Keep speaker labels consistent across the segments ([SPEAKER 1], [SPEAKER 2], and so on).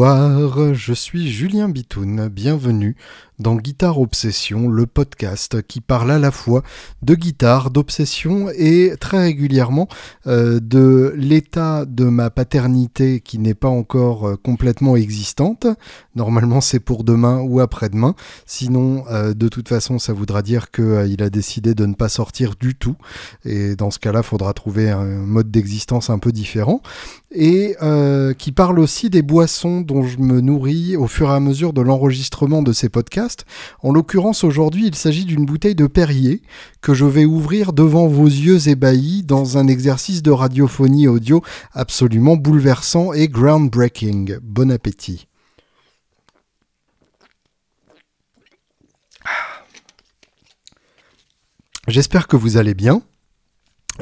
[SPEAKER 1] Je suis Julien Bitoun, bienvenue dans Guitare Obsession, le podcast qui parle à la fois de guitare, d'obsession et très régulièrement euh, de l'état de ma paternité qui n'est pas encore euh, complètement existante. Normalement c'est pour demain ou après-demain. Sinon, euh, de toute façon, ça voudra dire qu'il a décidé de ne pas sortir du tout. Et dans ce cas-là, faudra trouver un mode d'existence un peu différent. Et qui parle aussi des boissons dont je me nourris au fur et à mesure de l'enregistrement de ces podcasts en l'occurrence, aujourd'hui, il s'agit d'une bouteille de Perrier que je vais ouvrir devant vos yeux ébahis dans un exercice de radiophonie audio absolument bouleversant et groundbreaking. Bon appétit. J'espère que vous allez bien.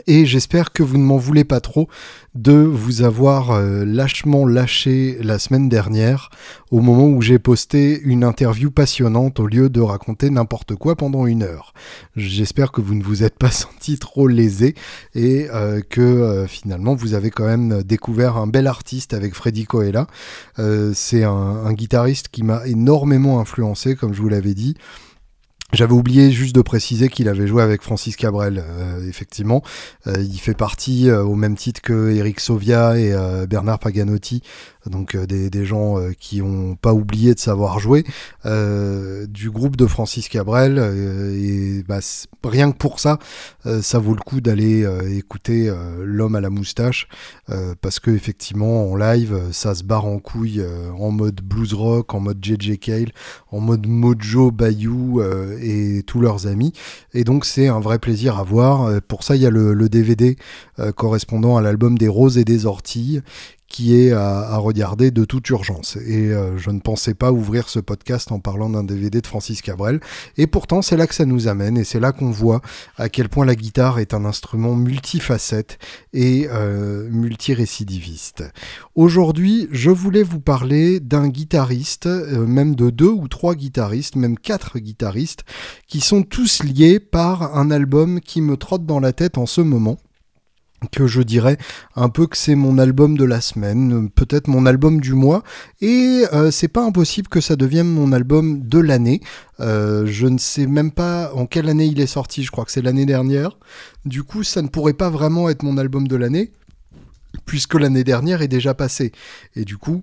[SPEAKER 1] Et j'espère que vous ne m'en voulez pas trop de vous avoir euh, lâchement lâché la semaine dernière au moment où j'ai posté une interview passionnante au lieu de raconter n'importe quoi pendant une heure. J'espère que vous ne vous êtes pas senti trop lésé et euh, que euh, finalement vous avez quand même découvert un bel artiste avec Freddy Coella. C'est un, un guitariste qui m'a énormément influencé comme je vous l'avais dit. J'avais oublié juste de préciser qu'il avait joué avec Francis Cabrel, euh, effectivement. Euh, il fait partie, euh, au même titre que Eric Sovia et Bernard Paganotti, donc euh, des, gens euh, qui n'ont pas oublié de savoir jouer, euh, du groupe de Francis Cabrel. et bah, rien que pour ça, ça vaut le coup d'aller écouter L'homme à la moustache, parce que effectivement en live, ça se barre en couille en mode blues rock, en mode JJ Cale, en mode Mojo Bayou et tous leurs amis. Et donc c'est un vrai plaisir à voir. Pour ça, il y a le, le DVD correspondant à l'album des Roses et des Orties qui est à, regarder de toute urgence. Et euh, je ne pensais pas ouvrir ce podcast en parlant d'un DVD de Francis Cabrel. Et pourtant, c'est là que ça nous amène et c'est là qu'on voit à quel point la guitare est un instrument multifacette et euh, multirécidiviste. Aujourd'hui, je voulais vous parler d'un guitariste, euh, même de deux ou trois guitaristes, même quatre guitaristes, qui sont tous liés par un album qui me trotte dans la tête en ce moment que je dirais un peu que c'est mon album de la semaine, peut-être mon album du mois, et euh, c'est pas impossible que ça devienne mon album de l'année. Euh, je ne sais même pas en quelle année il est sorti, je crois que c'est l'année dernière. Du coup, ça ne pourrait pas vraiment être mon album de l'année, puisque l'année dernière est déjà passée. Et du coup,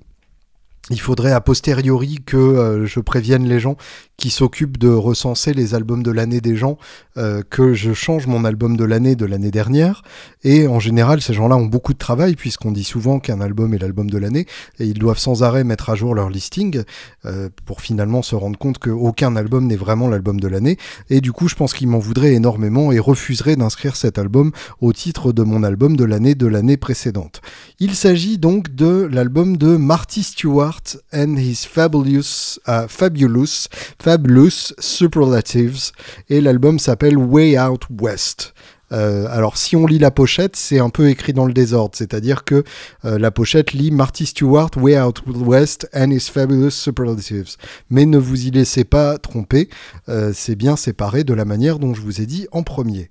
[SPEAKER 1] il faudrait a posteriori que euh, je prévienne les gens qui s'occupent de recenser les albums de l'année des gens, euh, que je change mon album de l'année de l'année dernière. Et en général, ces gens-là ont beaucoup de travail puisqu'on dit souvent qu'un album est l'album de l'année et ils doivent sans arrêt mettre à jour leur listing euh, pour finalement se rendre compte qu'aucun album n'est vraiment l'album de l'année. Et du coup, je pense qu'ils m'en voudraient énormément et refuseraient d'inscrire cet album au titre de mon album de l'année de l'année précédente. Il s'agit donc de l'album de Marty Stewart and his Fabulous, uh, Fabulous Fabulous Superlatives et l'album s'appelle Way Out West. Euh, alors si on lit la pochette, c'est un peu écrit dans le désordre, c'est-à-dire que euh, la pochette lit Marty Stewart, Way Out West and His Fabulous Superlatives. Mais ne vous y laissez pas tromper, euh, c'est bien séparé de la manière dont je vous ai dit en premier,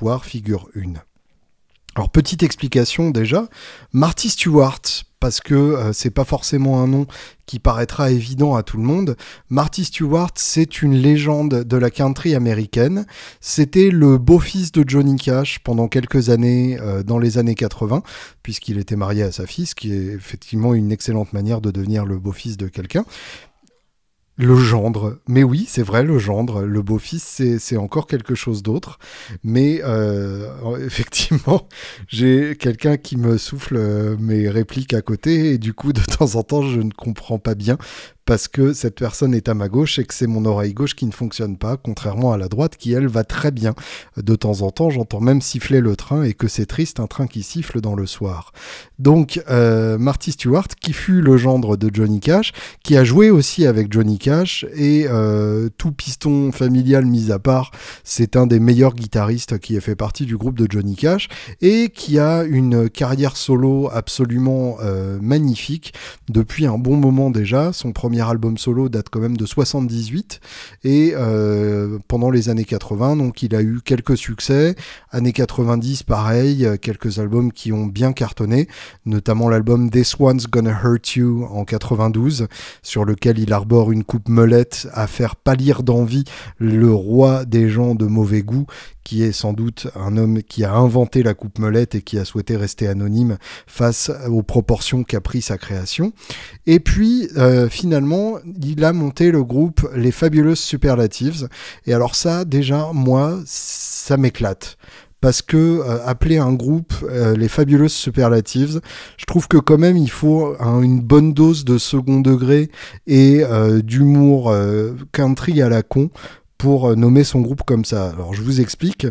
[SPEAKER 1] voire figure 1. Alors petite explication déjà, Marty Stewart, parce que euh, c'est pas forcément un nom qui paraîtra évident à tout le monde. Marty Stewart, c'est une légende de la country américaine. C'était le beau-fils de Johnny Cash pendant quelques années euh, dans les années 80, puisqu'il était marié à sa fille, ce qui est effectivement une excellente manière de devenir le beau-fils de quelqu'un. Le gendre, mais oui, c'est vrai, le gendre, le beau-fils, c'est encore quelque chose d'autre. Mais euh, effectivement, j'ai quelqu'un qui me souffle euh, mes répliques à côté, et du coup, de temps en temps, je ne comprends pas bien parce que cette personne est à ma gauche et que c'est mon oreille gauche qui ne fonctionne pas, contrairement à la droite qui, elle, va très bien. De temps en temps, j'entends même siffler le train et que c'est triste, un train qui siffle dans le soir. Donc, euh, Marty Stewart, qui fut le gendre de Johnny Cash, qui a joué aussi avec Johnny Cash et euh, tout piston familial mis à part, c'est un des meilleurs guitaristes qui ait fait partie du groupe de Johnny Cash et qui a une carrière solo absolument euh, magnifique depuis un bon moment déjà. Son premier premier album solo date quand même de 78 et pendant les années 80, donc il a eu quelques succès. Années 90, pareil, quelques albums qui ont bien cartonné, notamment l'album This One's Gonna Hurt You en 92, sur lequel il arbore une coupe molette à faire pâlir d'envie le roi des gens de mauvais goût qui est sans doute un homme qui a inventé la coupe molette et qui a souhaité rester anonyme face aux proportions qu'a pris sa création. Et puis, euh, finalement, il a monté le groupe Les Fabulous Superlatives. Et alors ça, déjà, moi, ça m'éclate parce que euh, appeler un groupe euh, les Fabulous Superlatives, je trouve que quand même il faut une bonne dose de second degré et d'humour country à la con pour euh, nommer son groupe comme ça. Alors je vous explique.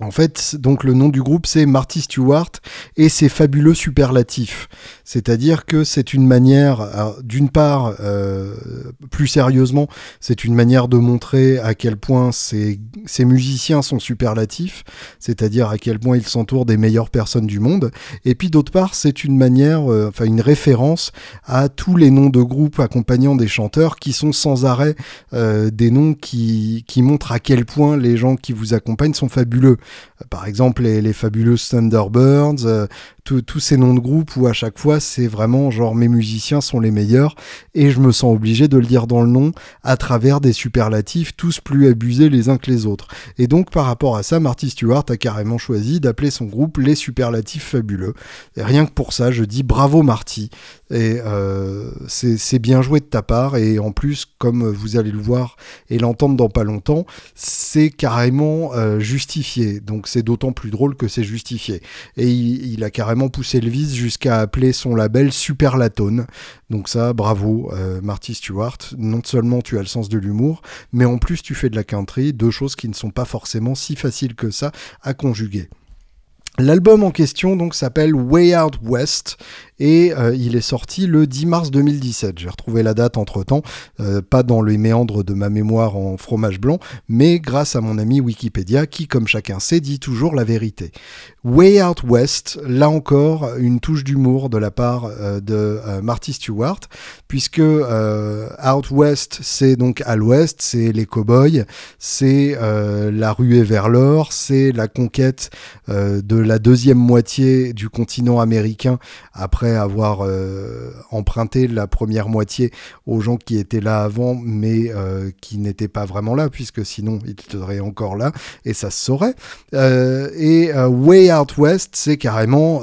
[SPEAKER 1] En fait, donc le nom du groupe c'est Marty Stewart et ses fabuleux superlatifs. C'est-à-dire que c'est une manière, d'une part, euh, plus sérieusement, c'est une manière de montrer à quel point ces, ces musiciens sont superlatifs, c'est-à-dire à quel point ils s'entourent des meilleures personnes du monde. Et puis d'autre part, c'est une manière, euh, enfin une référence à tous les noms de groupes accompagnant des chanteurs qui sont sans arrêt euh, des noms qui, qui montrent à quel point les gens qui vous accompagnent sont fabuleux. Par exemple, les, les fabuleux Thunderbirds, euh, tous ces noms de groupes où à chaque fois c'est vraiment genre mes musiciens sont les meilleurs et je me sens obligé de le dire dans le nom à travers des superlatifs tous plus abusés les uns que les autres. Et donc par rapport à ça, Marty Stewart a carrément choisi d'appeler son groupe les superlatifs fabuleux. Et rien que pour ça, je dis bravo Marty. Et euh, c'est bien joué de ta part et en plus, comme vous allez le voir et l'entendre dans pas longtemps, c'est carrément euh, justifié. Donc c'est d'autant plus drôle que c'est justifié. Et il a carrément poussé le vice jusqu'à appeler son label Superlatone. Donc ça, bravo euh, Marty Stewart. Non seulement tu as le sens de l'humour, mais en plus tu fais de la country, deux choses qui ne sont pas forcément si faciles que ça à conjuguer. L'album en question donc s'appelle Way Out West et euh, il est sorti le 10 mars 2017. J'ai retrouvé la date entre temps, euh, pas dans les méandres de ma mémoire en fromage blanc, mais grâce à mon ami Wikipédia qui, comme chacun sait, dit toujours la vérité. Way Out West, là encore, une touche d'humour de la part euh, de Marty Stewart, puisque Out West, c'est donc à l'ouest, c'est les cowboys, c'est la ruée vers l'or, c'est la conquête de la deuxième moitié du continent américain après avoir euh, emprunté la première moitié aux gens qui étaient là avant, mais euh, qui n'étaient pas vraiment là, puisque sinon ils seraient encore là, et ça se saurait. Euh, et Way Out West, c'est carrément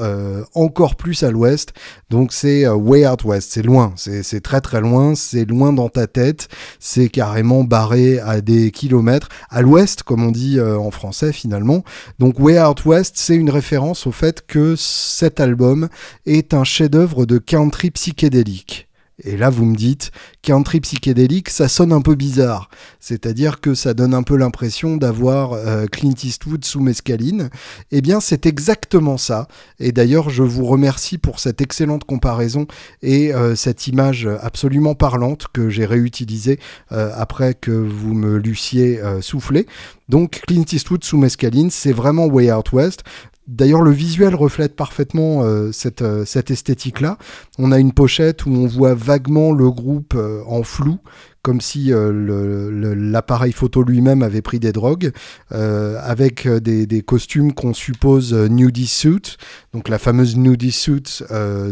[SPEAKER 1] encore plus à l'ouest, donc c'est Way Out West, c'est loin, c'est très très loin, c'est loin dans ta tête, c'est carrément barré à des kilomètres, à l'ouest, comme on dit en français finalement. Donc Way Out West, c'est une référence au fait que cet album est un chef-d'œuvre de country psychédélique. Et là, vous me dites, country psychédélique, ça sonne un peu bizarre. C'est-à-dire que ça donne un peu l'impression d'avoir euh, Clint Eastwood sous mescaline. Eh bien, c'est exactement ça. Et d'ailleurs, je vous remercie pour cette excellente comparaison et euh, cette image absolument parlante que j'ai réutilisée euh, après que vous me l'eussiez soufflé. Donc, Clint Eastwood sous mescaline, c'est vraiment Way Out West. D'ailleurs, le visuel reflète parfaitement euh, cette, euh, cette esthétique-là. On a une pochette où on voit vaguement le groupe euh, en flou, comme si l'appareil photo lui-même avait pris des drogues, avec des, des costumes qu'on suppose nudie suit, donc la fameuse nudie suit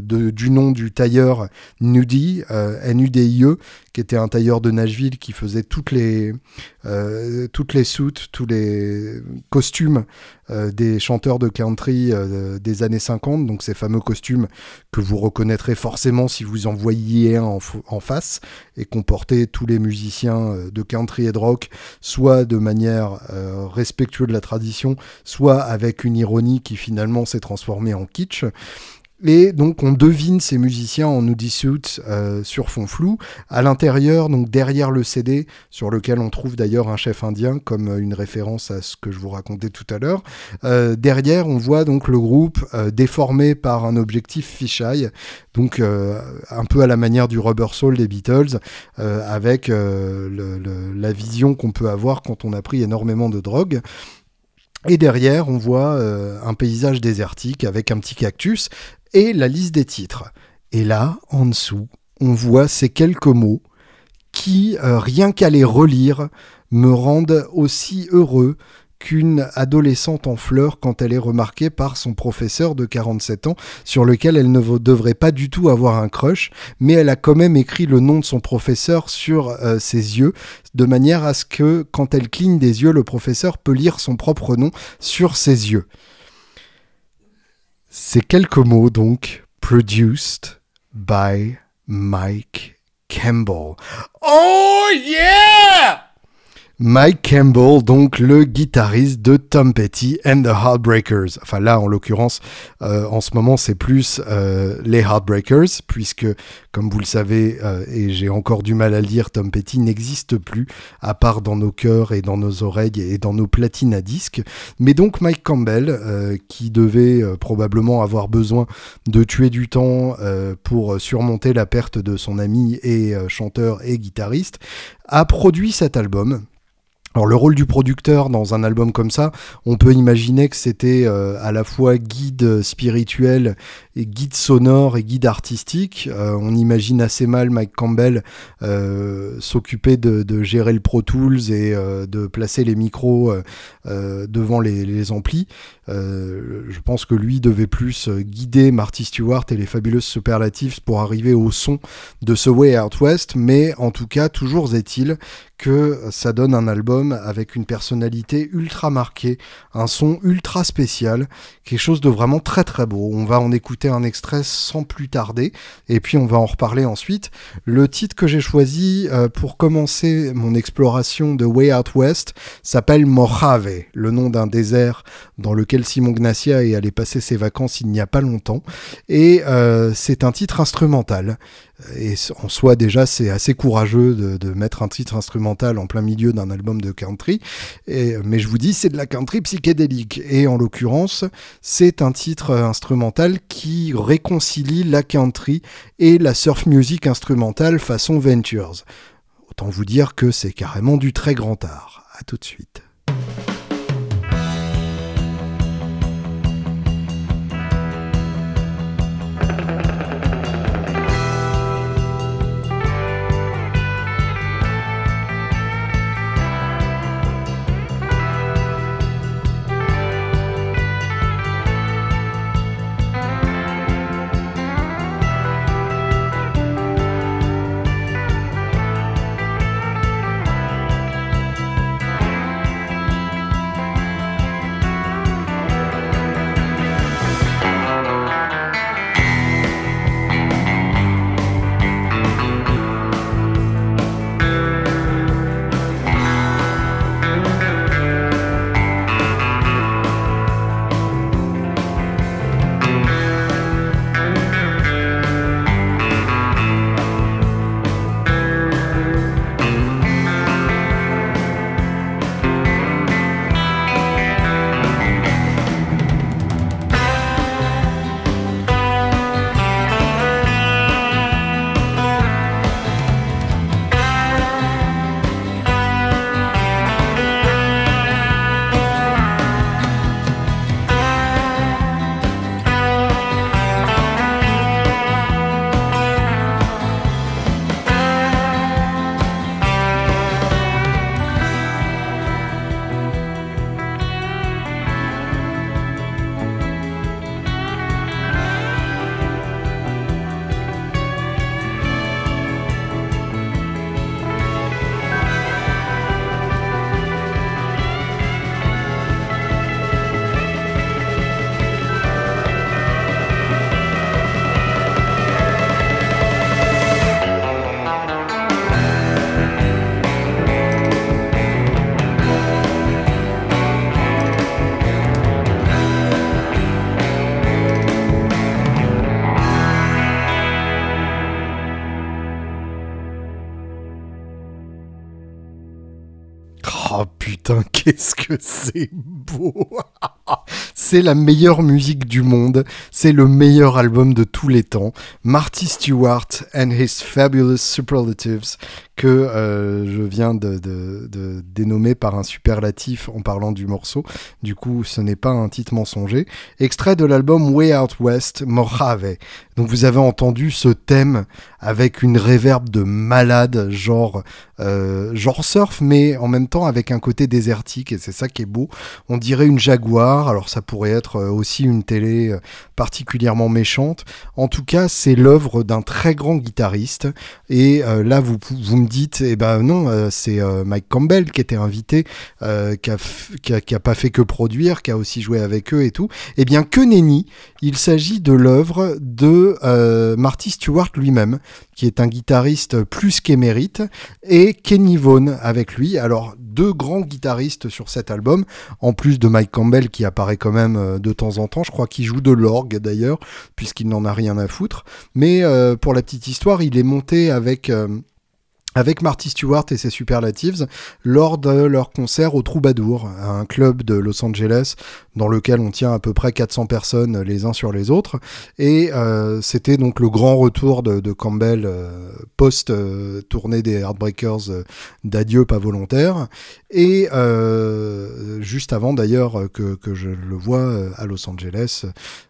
[SPEAKER 1] du nom du tailleur Nudie, N-U-D-I-E, qui était un tailleur de Nashville qui faisait toutes les, euh, toutes les suits, tous les costumes euh, des chanteurs de country euh, des années 50, donc ces fameux costumes que vous reconnaîtrez forcément si vous en voyiez un en, face et qu'on portait tous les musiciens de country et de rock, soit de manière respectueuse de la tradition, soit avec une ironie qui finalement s'est transformée en kitsch. Et donc on devine ces musiciens en Nudie Suit euh, sur fond flou. À l'intérieur, donc derrière le CD, sur lequel on trouve d'ailleurs un chef indien comme euh, une référence à ce que je vous racontais tout à l'heure. Euh, derrière, on voit donc le groupe déformé par un objectif fisheye, donc un peu à la manière du Rubber Soul des Beatles, avec la vision qu'on peut avoir quand on a pris énormément de drogue. Et derrière, on voit un paysage désertique avec un petit cactus et la liste des titres. Et là, en dessous, on voit ces quelques mots qui, euh, rien qu'à les relire, me rendent aussi heureux qu'une adolescente en fleurs quand elle est remarquée par son professeur de 47 ans, sur lequel elle ne devrait pas du tout avoir un crush, mais elle a quand même écrit le nom de son professeur sur euh, ses yeux, de manière à ce que quand elle cligne des yeux, le professeur peut lire son propre nom sur ses yeux. Ces quelques mots donc, produced by Mike Campbell. Oh yeah! Mike Campbell, donc le guitariste de Tom Petty and the Heartbreakers. Enfin là, en l'occurrence, euh, en ce moment, c'est plus euh, les Heartbreakers, puisque, comme vous le savez, euh, et j'ai encore du mal à le dire, Tom Petty n'existe plus, à part dans nos cœurs et dans nos oreilles et dans nos platines à disques. Mais donc Mike Campbell, qui devait probablement avoir besoin de tuer du temps pour surmonter la perte de son ami et chanteur et guitariste, a produit cet album alors le rôle du producteur dans un album comme ça, on peut imaginer que c'était euh, à la fois guide spirituel et guide sonore et guide artistique. Euh, on imagine assez mal Mike Campbell euh, s'occuper de, gérer le Pro Tools et de placer les micros devant les, les amplis. je pense que lui devait plus guider Marty Stewart et les fabuleuses superlatives pour arriver au son de ce Way Out West, mais en tout cas, toujours est-il que ça donne un album avec une personnalité ultra marquée, un son ultra spécial, quelque chose de vraiment très très beau. On va en écouter un extrait sans plus tarder, et puis on va en reparler ensuite. Le titre que j'ai choisi euh, pour commencer mon exploration de Way Out West s'appelle Mojave, le nom d'un désert dans lequel Simon Gnacia est allé passer ses vacances il n'y a pas longtemps, et euh, c'est un titre instrumental. Et en soi, déjà, c'est assez courageux de, mettre un titre instrumental en plein milieu d'un album de country. Mais je vous dis, c'est de la country psychédélique. Et en l'occurrence, c'est un titre instrumental qui réconcilie la country et la surf music instrumentale façon Ventures. Autant vous dire que c'est carrément du très grand art. À tout de suite. Qu'est-ce que c'est beau. C'est la meilleure musique du monde, c'est le meilleur album de tous les temps. Marty Stewart and His Fabulous Superlatives, que euh, je viens de, dénommer par un superlatif en parlant du morceau. Du coup, ce n'est pas un titre mensonger. Extrait de l'album Way Out West, Mojave. Donc vous avez entendu ce thème avec une réverbe de malade, genre, euh, genre surf, mais en même temps avec un côté désertique, et c'est ça qui est beau. On dirait une Jaguar, alors ça pourrait être euh, aussi une télé particulièrement méchante. En tout cas, c'est l'œuvre d'un très grand guitariste, et là, vous, vous me dites, eh ben non, euh, c'est euh, Mike Campbell qui était invité, euh, qui, a, pas fait que produire, qui a aussi joué avec eux et tout. Eh bien, que nenni, il s'agit de l'œuvre de Marty Stewart lui-même, qui est un guitariste plus qu'émérite, et Kenny Vaughan avec lui. Alors, deux grands guitaristes sur cet album, en plus de Mike Campbell qui apparaît quand même de temps en temps. Je crois qu'il joue de l'orgue d'ailleurs, puisqu'il n'en a rien à foutre. Mais pour la petite histoire, il est monté avec avec Marty Stewart et ses superlatives lors de leur concert au Troubadour, un club de Los Angeles dans lequel on tient à peu près 400 personnes les uns sur les autres. Et euh, c'était donc le grand retour de, Campbell euh, post-tournée des Heartbreakers euh, d'adieu pas volontaire. Et juste avant d'ailleurs que, que, je le vois à Los Angeles,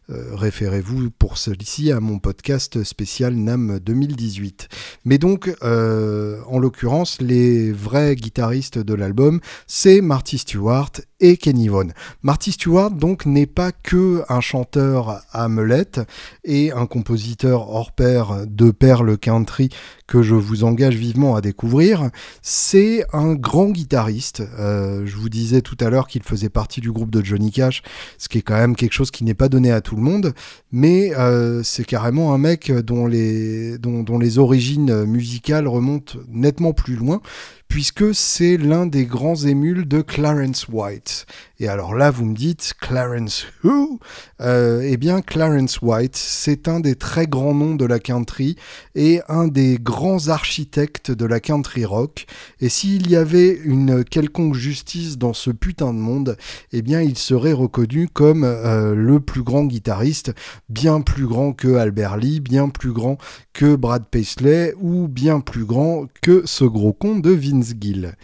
[SPEAKER 1] référez-vous pour celui-ci à mon podcast spécial NAM 2018. Mais donc, en l'occurrence, les vrais guitaristes de l'album, c'est Marty Stewart et Kenny Vaughan. Marty Stewart donc n'est pas que un chanteur à melette et un compositeur hors pair de perles country que je vous engage vivement à découvrir. C'est un grand guitariste. Euh, je vous disais tout à l'heure qu'il faisait partie du groupe de Johnny Cash, ce qui est quand même quelque chose qui n'est pas donné à tout le monde, mais euh, c'est carrément un mec dont les, dont, dont les origines musicales remontent nettement plus loin puisque c'est l'un des grands émules de Clarence White. Et alors là, vous me dites, Clarence who? Euh, Eh bien, Clarence White, c'est un des très grands noms de la country et un des grands architectes de la country rock. Et s'il y avait une quelconque justice dans ce putain de monde, eh bien, il serait reconnu comme euh, le plus grand guitariste, bien plus grand que Albert Lee, bien plus grand que Brad Paisley ou bien plus grand que ce gros con de Vince Gill.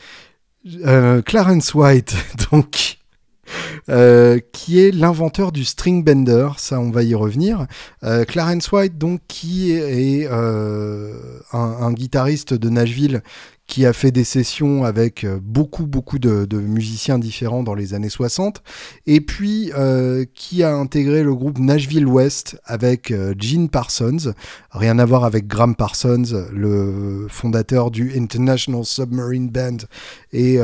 [SPEAKER 1] Euh, Clarence White, donc, euh, qui est l'inventeur du string bender, ça on va y revenir. Euh, Clarence White, donc, qui est, euh, un, guitariste de Nashville qui a fait des sessions avec euh, beaucoup beaucoup de, musiciens différents dans les années 60 et puis euh, qui a intégré le groupe Nashville West avec euh, Gene Parsons, rien à voir avec Graham Parsons, le fondateur du International Submarine Band et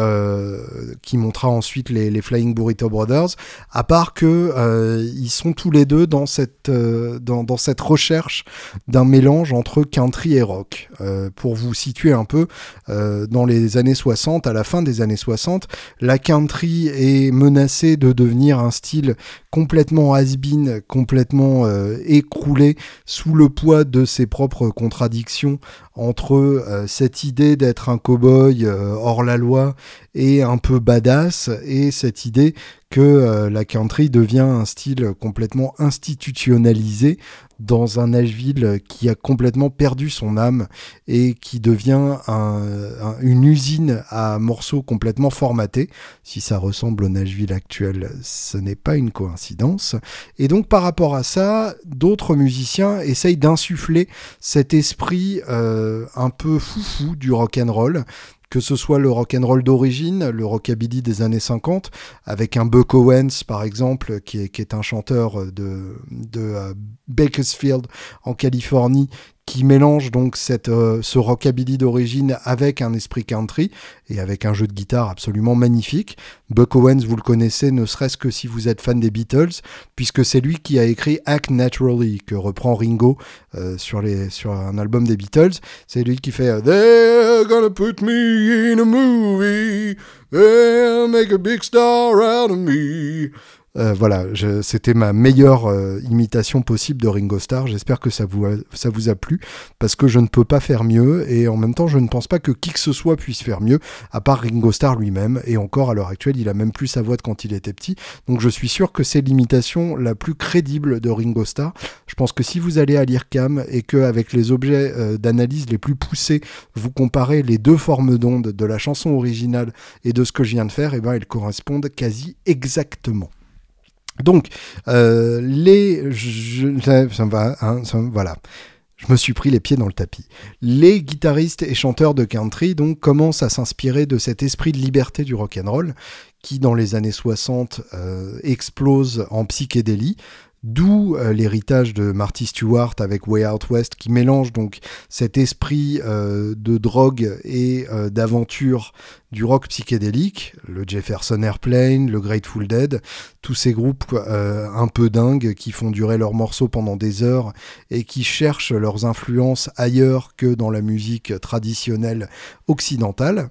[SPEAKER 1] qui montra ensuite les, Flying Burrito Brothers, à part que ils sont tous les deux dans cette dans, cette recherche d'un mélange entre country et rock. pour vous situer un peu, euh, dans les années 60, à la fin des années 60, la country est menacée de devenir un style complètement has-been, complètement euh, écroulé sous le poids de ses propres contradictions entre euh, cette idée d'être un cow-boy hors la loi et un peu badass et cette idée que la country devient un style complètement institutionnalisé dans un Nashville qui a complètement perdu son âme et qui devient une usine à morceaux complètement formatés. Si ça ressemble au Nashville actuel, ce n'est pas une coïncidence. Et donc par rapport à ça, d'autres musiciens essayent d'insuffler cet esprit euh, un peu foufou du rock and roll que ce soit le rock and roll d'origine, le rockabilly des années 50, avec un Buck Owens par exemple, qui est, un chanteur de, de euh, Bakersfield en Californie, qui mélange donc cette, euh, ce rockabilly d'origine avec un esprit country et avec un jeu de guitare absolument magnifique. Buck Owens, vous le connaissez, ne serait-ce que si vous êtes fan des Beatles, puisque c'est lui qui a écrit Act Naturally, que reprend Ringo euh, sur, les, sur un album des Beatles. C'est lui qui fait They're gonna put me in a movie, they'll make a big star out of me. Euh, voilà, c'était ma meilleure euh, imitation possible de Ringo Starr. J'espère que ça vous, a, ça vous a plu, parce que je ne peux pas faire mieux, et en même temps, je ne pense pas que qui que ce soit puisse faire mieux, à part Ringo Starr lui-même, et encore à l'heure actuelle, il a même plus sa voix de quand il était petit. Donc je suis sûr que c'est l'imitation la plus crédible de Ringo Starr. Je pense que si vous allez à l'IRCAM et qu'avec les objets euh, d'analyse les plus poussés, vous comparez les deux formes d'onde de la chanson originale et de ce que je viens de faire, et eh ben elles correspondent quasi exactement. Donc, euh, les. ça va, hein, voilà. Je me suis pris les pieds dans le tapis. Les guitaristes et chanteurs de country donc commencent à s'inspirer de cet esprit de liberté du rock and roll qui dans les années 60 euh, explose en psychédélie D'où euh, l'héritage de Marty Stewart avec Way Out West qui mélange donc cet esprit euh, de drogue et euh, d'aventure du rock psychédélique, le Jefferson Airplane, le Grateful Dead, tous ces groupes un peu dingues qui font durer leurs morceaux pendant des heures et qui cherchent leurs influences ailleurs que dans la musique traditionnelle occidentale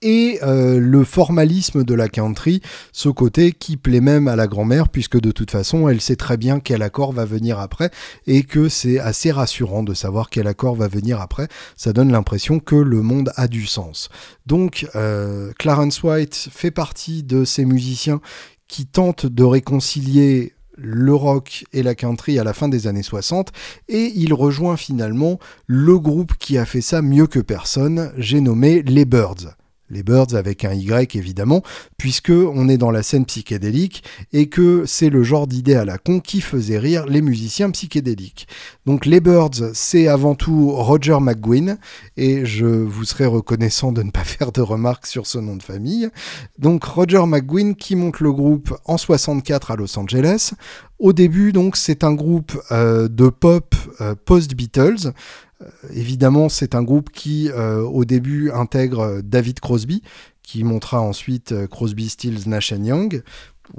[SPEAKER 1] et euh, le formalisme de la country, ce côté qui plaît même à la grand-mère, puisque de toute façon, elle sait très bien quel accord va venir après, et que c'est assez rassurant de savoir quel accord va venir après. Ça donne l'impression que le monde a du sens. Donc, euh, Clarence White fait partie de ces musiciens qui tentent de réconcilier le rock et la country à la fin des années 60 et il rejoint finalement le groupe qui a fait ça mieux que personne, j'ai nommé les Birds les Birds avec un Y évidemment, puisque on est dans la scène psychédélique et que c'est le genre d'idée à la con qui faisait rire les musiciens psychédéliques. Donc les Birds, c'est avant tout Roger McGuinn et je vous serais reconnaissant de ne pas faire de remarques sur ce nom de famille. Donc Roger McGuinn qui monte le groupe en 64 à Los Angeles. Au début, donc, c'est un groupe euh, de pop euh, post-Beatles. Euh, évidemment, c'est un groupe qui, au début, intègre David Crosby, qui montra ensuite Crosby, Stills, Nash Young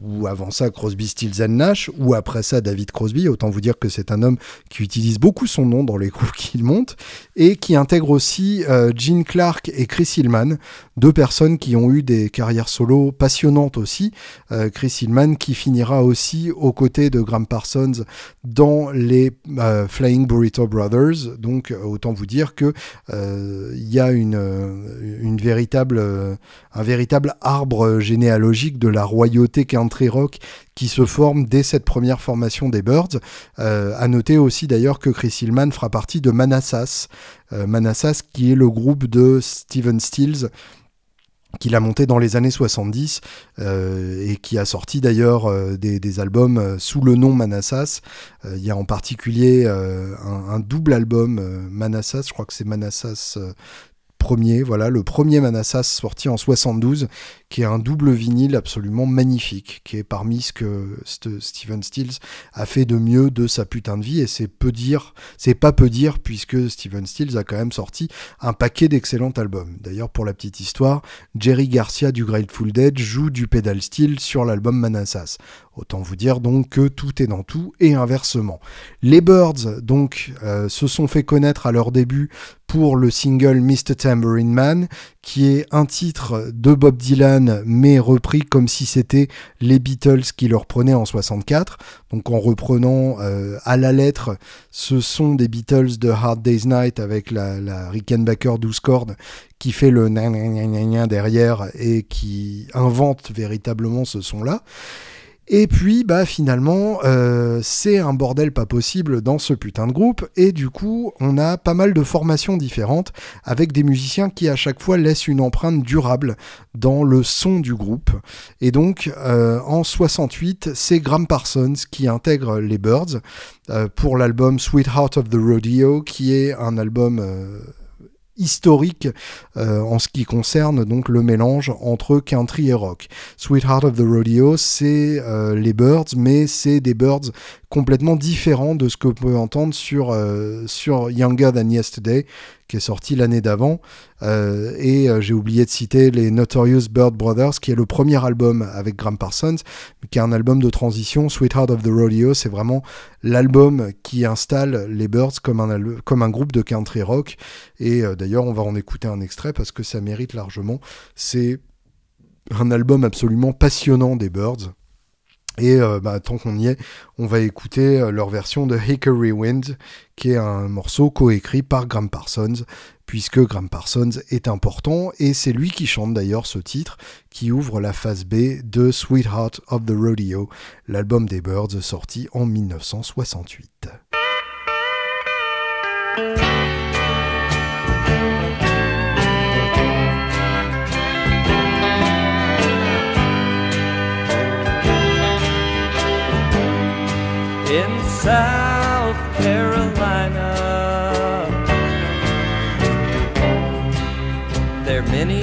[SPEAKER 1] ou avant ça Crosby, Stills Nash, ou après ça David Crosby. Autant vous dire que c'est un homme qui utilise beaucoup son nom dans les groupes qu'il monte et qui intègre aussi euh, Gene Clark et Chris Hillman, deux personnes qui ont eu des carrières solo passionnantes aussi. Euh, Chris Hillman qui finira aussi aux côtés de Graham Parsons dans les euh, Flying Burrito Brothers. Donc autant vous dire que il y a une, une véritable, un véritable arbre généalogique de la royauté country qui se forme dès cette première formation des Birds. Euh, à noter aussi d'ailleurs que Chris Hillman fera partie de Manassas, euh, Manassas qui est le groupe de Steven Stills qu'il a monté dans les années 70 euh, et qui a sorti d'ailleurs euh, des, albums sous le nom Manassas. il y a en particulier un, double album Manassas, je crois que c'est Manassas voilà, le premier Manassas sorti en 72, qui est un double vinyle absolument magnifique, qui est parmi ce que Steven Stills a fait de mieux de sa putain de vie, et c'est peu dire, c'est pas peu dire, puisque Steven Stills a quand même sorti un paquet d'excellents albums. D'ailleurs, pour la petite histoire, Jerry Garcia du Grateful Dead joue du pedal steel sur l'album Manassas. Autant vous dire donc que tout est dans tout et inversement. Les Birds donc euh, se sont fait connaître à leur début pour le single Mr. Tambourine Man, qui est un titre de Bob Dylan, mais repris comme si c'était les Beatles qui le reprenaient en 64. Donc en reprenant euh, à la lettre, ce sont des Beatles de Hard Day's Night avec la, la Rickenbacker 12 cordes qui fait le derrière et qui invente véritablement ce son-là. Et puis, bah finalement, euh, c'est un bordel pas possible dans ce putain de groupe. Et du coup, on a pas mal de formations différentes avec des musiciens qui à chaque fois laissent une empreinte durable dans le son du groupe. Et donc, euh, en 68, c'est Graham Parsons qui intègre les Birds euh, pour l'album Sweetheart of the Rodeo, qui est un album historique euh, en ce qui concerne donc le mélange entre country et rock. Sweetheart of the Rodeo, c'est euh, les Birds, mais c'est des Birds complètement différents de ce que peut entendre sur, euh, sur Younger Than Yesterday, qui est sorti l'année d'avant. Euh, et euh, j'ai oublié de citer les Notorious Bird Brothers, qui est le premier album avec Graham Parsons, qui est un album de transition. Sweetheart of the Rodeo, c'est vraiment l'album qui installe les Birds comme un, comme un groupe de country rock. Et d'ailleurs, on va en écouter un extrait parce que ça mérite largement. C'est un album absolument passionnant des Birds. Et euh, bah, tant qu'on y est, on va écouter euh, leur version de Hickory Wind, qui est un morceau coécrit par Graham Parsons, puisque Graham Parsons est important, et c'est lui qui chante d'ailleurs ce titre, qui ouvre la phase B de Sweetheart of the Rodeo, l'album des Birds sorti en 1968.
[SPEAKER 2] South Carolina. There are many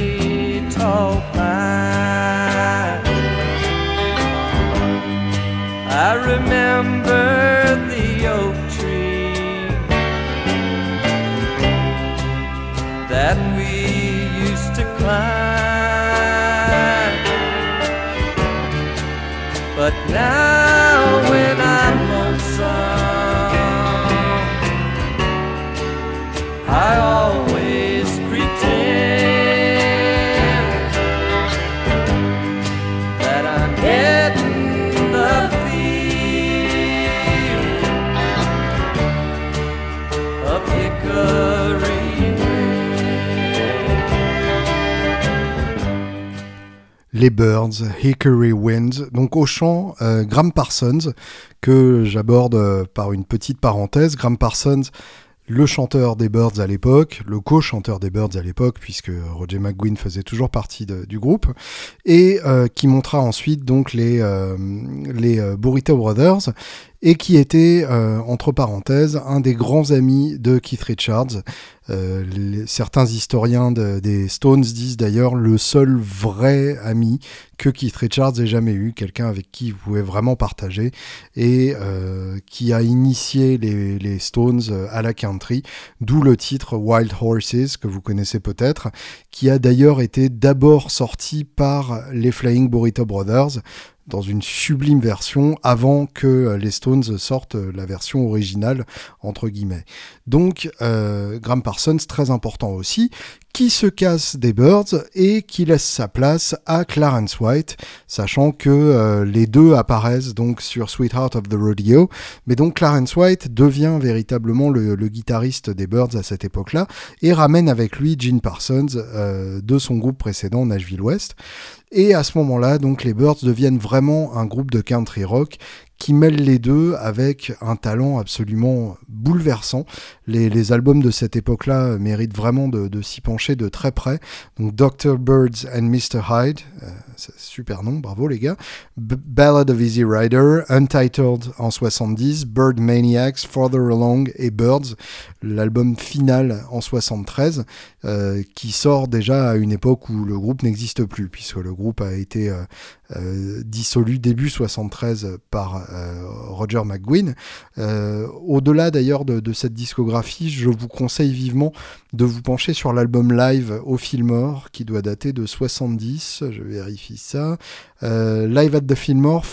[SPEAKER 1] Les Birds, Hickory Winds, donc au chant, euh, Graham Parsons, que j'aborde euh, par une petite parenthèse. Graham Parsons, le chanteur des Birds à l'époque, le co-chanteur des Birds à l'époque, puisque Roger McGuinn faisait toujours partie du groupe, et euh, qui montra ensuite donc les, Burrito Brothers, et qui était, entre parenthèses, un des grands amis de Keith Richards, euh, certains historiens des Stones disent d'ailleurs le seul vrai ami que Keith Richards ait jamais eu, quelqu'un avec qui vous pouvez vraiment partager et euh, qui a initié les, les, Stones euh, à la country, d'où le titre Wild Horses que vous connaissez peut-être, qui a d'ailleurs été d'abord sorti par les Flying Burrito Brothers dans une sublime version avant que euh, les Stones sortent euh, la version originale, entre guillemets. Donc, euh, Graham Parsons, très important aussi, qui se casse des Birds et qui laisse sa place à Clarence White, sachant que les deux apparaissent donc sur Sweetheart of the Rodeo, mais donc Clarence White devient véritablement le, guitariste des Birds à cette époque-là et ramène avec lui Gene Parsons de son groupe précédent Nashville West. Et à ce moment-là, donc les Birds deviennent vraiment un groupe de country rock qui mêle les deux avec un talent absolument bouleversant. Les, albums de cette époque-là méritent vraiment de, s'y pencher de très près. Donc Dr. Birds and Mr. Hyde, euh, super nom, bravo les gars. Ballad of Easy Rider, Untitled en 70, Bird Maniacs, Further Along et Birds, l'album final en 73, euh, qui sort déjà à une époque où le groupe n'existe plus, puisque le groupe a été euh, euh, dissolu début 73 par Roger McGuinn. Euh, au-delà d'ailleurs de, cette discographie, je vous conseille vivement de vous pencher sur l'album live au Fillmore qui doit dater de 70. Je vérifie ça. live at the Fillmore,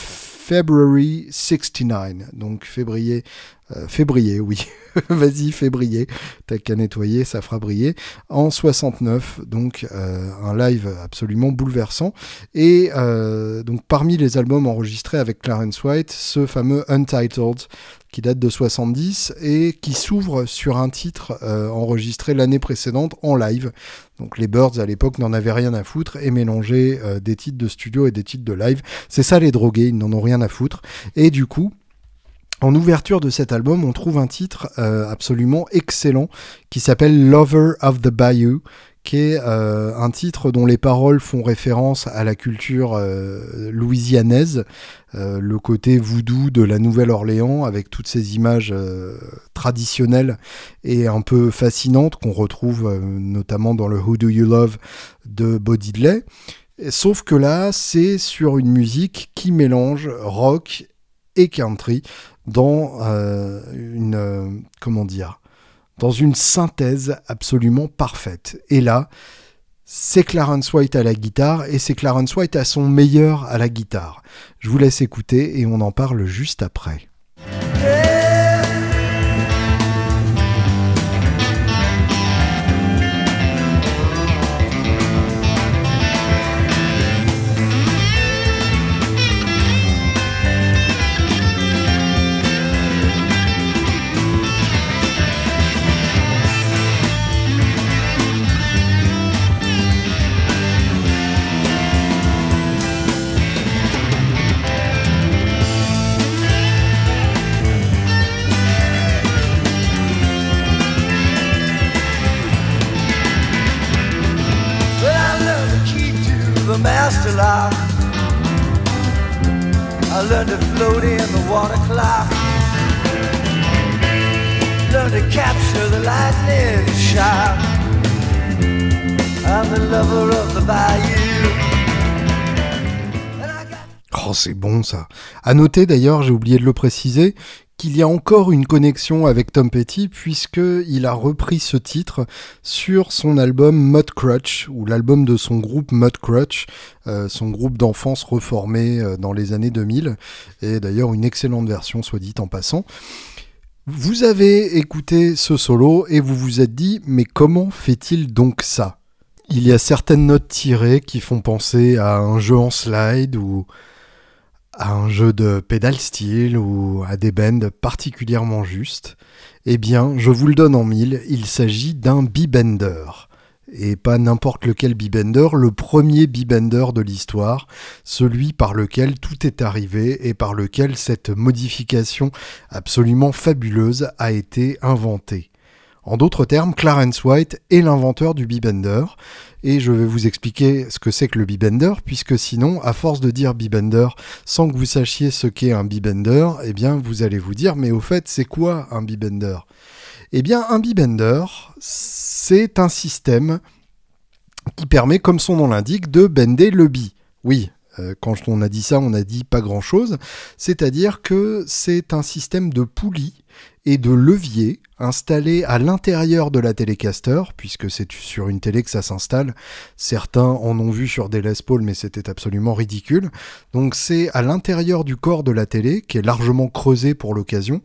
[SPEAKER 1] February 69, donc février euh, février, oui. Vas-y, février. T'as qu'à nettoyer, ça fera briller. En 69, donc euh, un live absolument bouleversant. Et euh, donc parmi les albums enregistrés avec Clarence White, ce fameux Untitled qui date de 70 et qui s'ouvre sur un titre enregistré l'année précédente en live. Donc les Birds à l'époque n'en avaient rien à foutre et mélanger des titres de studio et des titres de live. C'est ça les drogués, ils n'en ont rien à foutre. Et du coup, en ouverture de cet album, on trouve un titre euh, absolument excellent qui s'appelle Lover of the Bayou, qui est euh, un titre dont les paroles font référence à la culture euh, louisianaise, le côté voodoo de la Nouvelle-Orléans, avec toutes ces images traditionnelles et un peu fascinantes qu'on retrouve notamment dans le Who Do You Love de Bo Diddley. Sauf que là, c'est sur une musique qui mélange rock et country dans euh, une euh, comment dire dans une synthèse absolument parfaite. Et là, c'est Clarence White à la guitare et c'est Clarence White à son meilleur à la guitare. Je vous laisse écouter et on en parle juste après. Oh, c'est bon ça. À noter d'ailleurs, j'ai oublié de le préciser, qu'il y a encore une connexion avec Tom Petty puisqu'il a repris ce titre sur son album Mud Crutch ou l'album de son groupe Mud Crutch, euh, son groupe d'enfance reformé euh, dans les années 2000 et d'ailleurs une excellente version soit dit en passant. Vous avez écouté ce solo et vous vous êtes dit mais comment fait-il donc ça? Il y a certaines notes tirées qui font penser à un jeu en slide ou à un jeu de pédale style ou à des bends particulièrement justes, eh bien, je vous le donne en mille, il s'agit d'un b-bender. Et pas n'importe lequel b-bender, le premier b-bender de l'histoire, celui par lequel tout est arrivé et par lequel cette modification absolument fabuleuse a été inventée. En d'autres termes, Clarence White est l'inventeur du b-bender, et je vais vous expliquer ce que c'est que le b-bender, puisque sinon, à force de dire b-bender sans que vous sachiez ce qu'est un b-bender, eh bien, vous allez vous dire, mais au fait, c'est quoi un b-bender? Eh bien, un b-bender, c'est un système qui permet, comme son nom l'indique, de bender le bi. Oui, euh, quand on a dit ça, on a dit pas grand-chose. C'est-à-dire que c'est un système de poulies et de leviers installés à l'intérieur de la télécaster, puisque c'est sur une télé que ça s'installe. Certains en ont vu sur des Les Paul, mais c'était absolument ridicule. Donc c'est à l'intérieur du corps de la télé, qui est largement creusé pour l'occasion.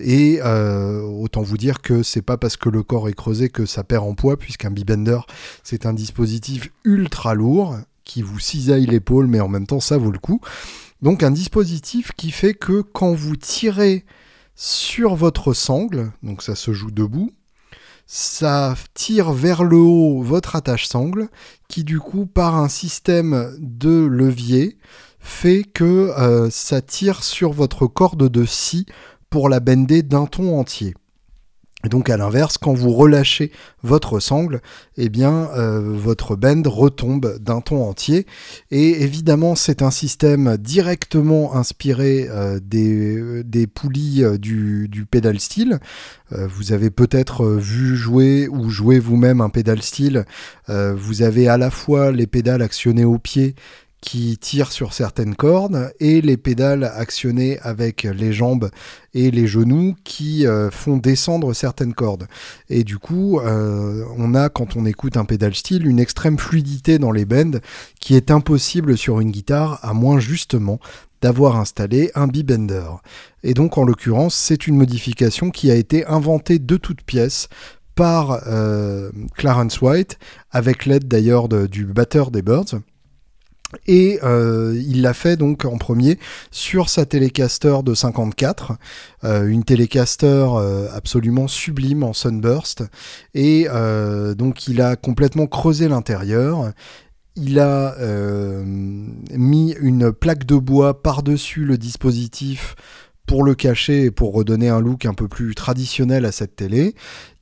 [SPEAKER 1] Et euh, autant vous dire que c'est pas parce que le corps est creusé que ça perd en poids, puisqu'un bibender c'est un dispositif ultra lourd qui vous cisaille l'épaule, mais en même temps ça vaut le coup. Donc un dispositif qui fait que quand vous tirez sur votre sangle, donc ça se joue debout, ça tire vers le haut votre attache sangle, qui du coup par un système de levier fait que euh, ça tire sur votre corde de scie pour la bender d'un ton entier. Donc à l'inverse, quand vous relâchez votre sangle, eh bien euh, votre bend retombe d'un ton entier. Et évidemment, c'est un système directement inspiré euh, des, des, poulies euh, du, du pédal steel. Euh, vous avez peut-être vu jouer ou jouer vous-même un pédal steel. Euh, vous avez à la fois les pédales actionnées au pied qui tirent sur certaines cordes et les pédales actionnées avec les jambes et les genoux qui euh, font descendre certaines cordes. Et du coup, euh, on a, quand on écoute un pédale style, une extrême fluidité dans les bends qui est impossible sur une guitare, à moins justement d'avoir installé un b-bender. Et donc, en l'occurrence, c'est une modification qui a été inventée de toutes pièces par euh, Clarence White, avec l'aide d'ailleurs du batteur des Birds. Et euh, il l'a fait donc en premier sur sa Telecaster de 54, euh, une Telecaster euh, absolument sublime en Sunburst. Et donc il a complètement creusé l'intérieur. Il a mis une plaque de bois par-dessus le dispositif pour le cacher et pour redonner un look un peu plus traditionnel à cette télé.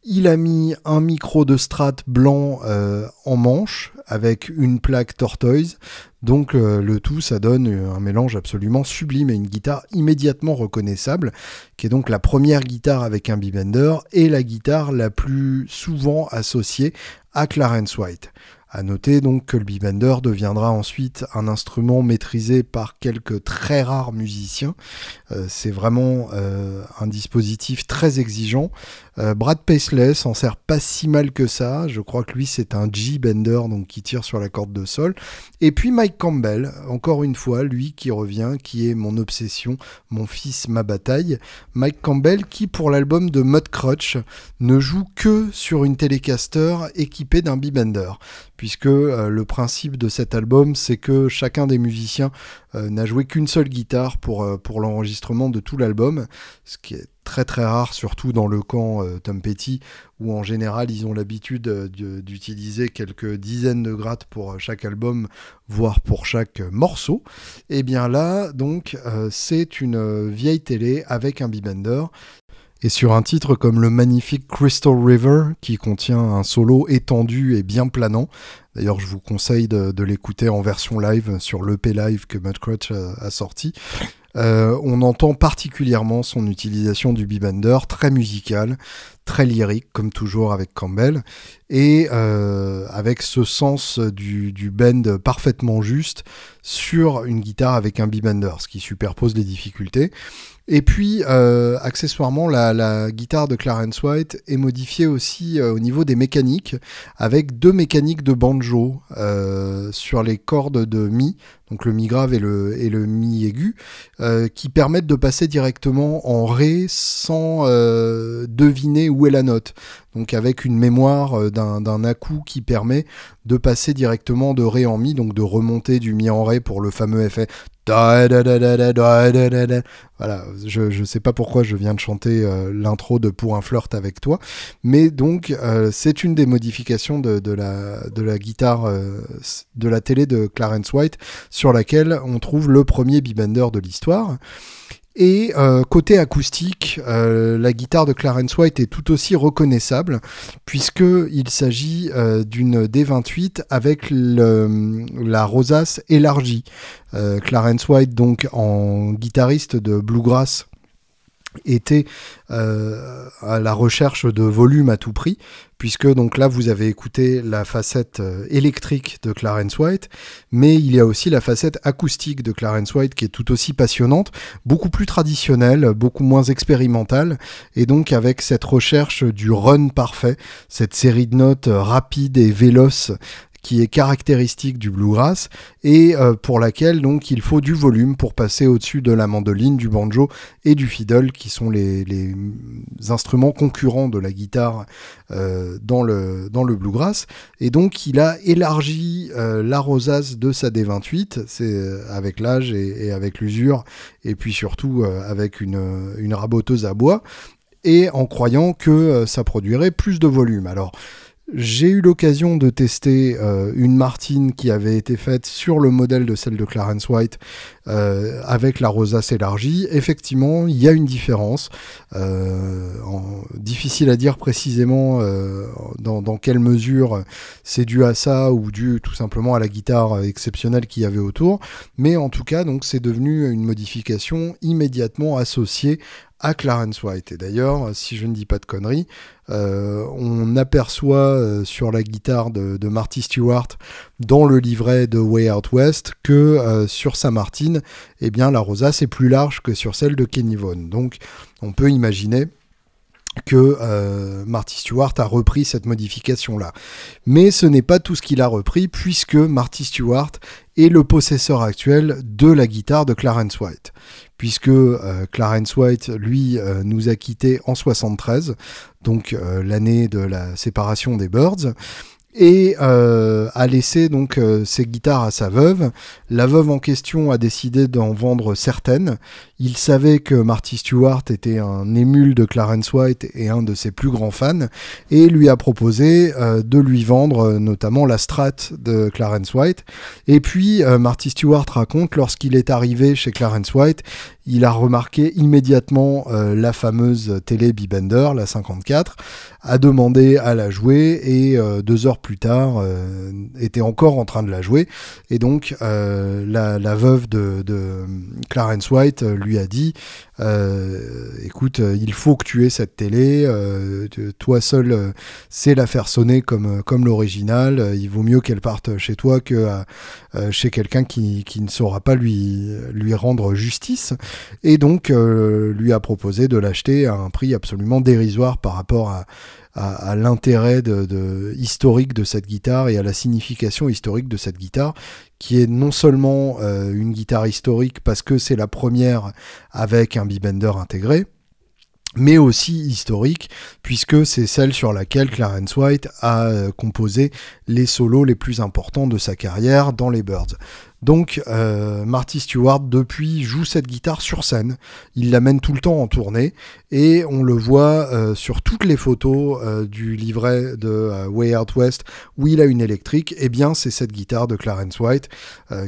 [SPEAKER 1] Il a mis un micro de strat blanc euh, en manche avec une plaque tortoise. Donc euh, le tout, ça donne un mélange absolument sublime et une guitare immédiatement reconnaissable, qui est donc la première guitare avec un b-bender et la guitare la plus souvent associée à Clarence White. À noter donc que le b-bender deviendra ensuite un instrument maîtrisé par quelques très rares musiciens. Euh, c'est vraiment euh, un dispositif très exigeant. Euh, Brad Paisley s'en sert pas si mal que ça. Je crois que lui c'est un G-bender donc qui tire sur la corde de sol. Et puis Mike Campbell, encore une fois, lui qui revient, qui est mon obsession, mon fils, ma bataille. Mike Campbell qui pour l'album de Mud Crutch ne joue que sur une Telecaster équipée d'un b-bender puisque euh, le principe de cet album, c'est que chacun des musiciens euh, n'a joué qu'une seule guitare pour, euh, pour l'enregistrement de tout l'album, ce qui est très très rare, surtout dans le camp Tom Petty, où en général ils ont l'habitude de- d'utiliser quelques dizaines de grattes pour chaque album, voire pour chaque morceau. Et bien là, donc, c'est une vieille télé avec un b-bender. Et sur un titre comme le magnifique Crystal River, qui contient un solo étendu et bien planant, d'ailleurs je vous conseille de, l'écouter en version live sur l'EP live que Mudcrutch a, a sorti, euh, on entend particulièrement son utilisation du b-bender, très musical, très lyrique, comme toujours avec Campbell, et euh, avec ce sens du, bend parfaitement juste sur une guitare avec un b-bender, ce qui superpose les difficultés. Et puis, euh, accessoirement, la, guitare de Clarence White est modifiée aussi euh, au niveau des mécaniques, avec deux mécaniques de banjo euh, sur les cordes de mi, donc le mi grave et le, et le mi aigu, euh, qui permettent de passer directement en ré sans euh, deviner où est la note. Donc avec une mémoire euh, d'un à-coup qui permet de passer directement de ré en mi, donc de remonter du mi en ré pour le fameux effet. Voilà, je ne sais pas pourquoi je viens de chanter l'intro de Pour un flirt avec toi, mais donc c'est une des modifications de, de, la, de la guitare de la télé de Clarence White sur laquelle on trouve le premier b-bender de l'histoire. Et euh, côté acoustique, euh, la guitare de Clarence White est tout aussi reconnaissable puisque il s'agit euh, d'une D28 avec la rosace élargie. Clarence White, donc en guitariste de bluegrass, était euh, à la recherche de volume à tout prix, puisque donc là vous avez écouté la facette euh, électrique de Clarence White, mais il y a aussi la facette acoustique de Clarence White qui est tout aussi passionnante, beaucoup plus traditionnelle, beaucoup moins expérimentale, et donc avec cette recherche du run parfait, cette série de notes euh, rapides et véloces qui est caractéristique du bluegrass et euh, pour laquelle donc il faut du volume pour passer au-dessus de la mandoline, du banjo et du fiddle qui sont les, instruments concurrents de la guitare euh, dans, le, bluegrass. Et donc il a élargi euh, la rosace de sa D28 c'est avec l'âge et, et avec l'usure et puis surtout avec une, une raboteuse à bois et en croyant que ça produirait plus de volume. Alors j'ai eu l'occasion de tester euh, une Martine qui avait été faite sur le modèle de celle de Clarence White euh, avec la rosace élargie. Effectivement, il y a une différence. Euh, difficile à dire précisément dans, dans quelle mesure c'est dû à ça ou dû tout simplement à la guitare exceptionnelle qu'il y avait autour. Mais en tout cas, donc c'est devenu une modification immédiatement associée à Clarence White. Et d'ailleurs, si je ne dis pas de conneries, euh, on aperçoit euh, sur la guitare de, Marty Stewart dans le livret de Way Out West que euh, sur sa Martine, eh bien, la rosace est plus large que sur celle de Kenny Vaughan. Donc, on peut imaginer que euh, Marty Stewart a repris cette modification-là. Mais ce n'est pas tout ce qu'il a repris, puisque Marty Stewart est le possesseur actuel de la guitare de Clarence White. Puisque euh, Clarence White, lui, euh, nous a quittés en 73, donc l'année de la séparation des Birds, et euh, a laissé donc euh, ses guitares à sa veuve. La veuve en question a décidé d'en vendre certaines. Il savait que Marty Stewart était un émule de Clarence White et un de ses plus grands fans, et lui a proposé euh, de lui vendre euh, notamment la Strat de Clarence White. Et puis euh, Marty Stewart raconte lorsqu'il est arrivé chez Clarence White, il a remarqué immédiatement euh, la fameuse télé B-Bender, la 54, a demandé à la jouer et euh, deux heures plus tard euh, était encore en train de la jouer. Et donc la, veuve de, Clarence White lui a dit écoute, il faut que tu aies cette télé, toi seul sais la faire sonner comme, l'original, il vaut mieux qu'elle parte chez toi que chez quelqu'un qui, ne saura pas lui rendre justice et donc euh, lui a proposé de l'acheter à un prix absolument dérisoire par rapport à, l'intérêt historique de cette guitare et à la signification historique de cette guitare, qui est non seulement euh, une guitare historique parce que c'est la première avec un B-Bender intégré, mais aussi historique, puisque c'est celle sur laquelle Clarence White a euh, composé les solos les plus importants de sa carrière dans les Birds. Donc euh, Marty Stewart depuis joue cette guitare sur scène. Il l'amène tout le temps en tournée et on le voit euh, sur toutes les photos euh, du livret de Way Out West où il a une électrique. Et bien c'est cette guitare de Clarence White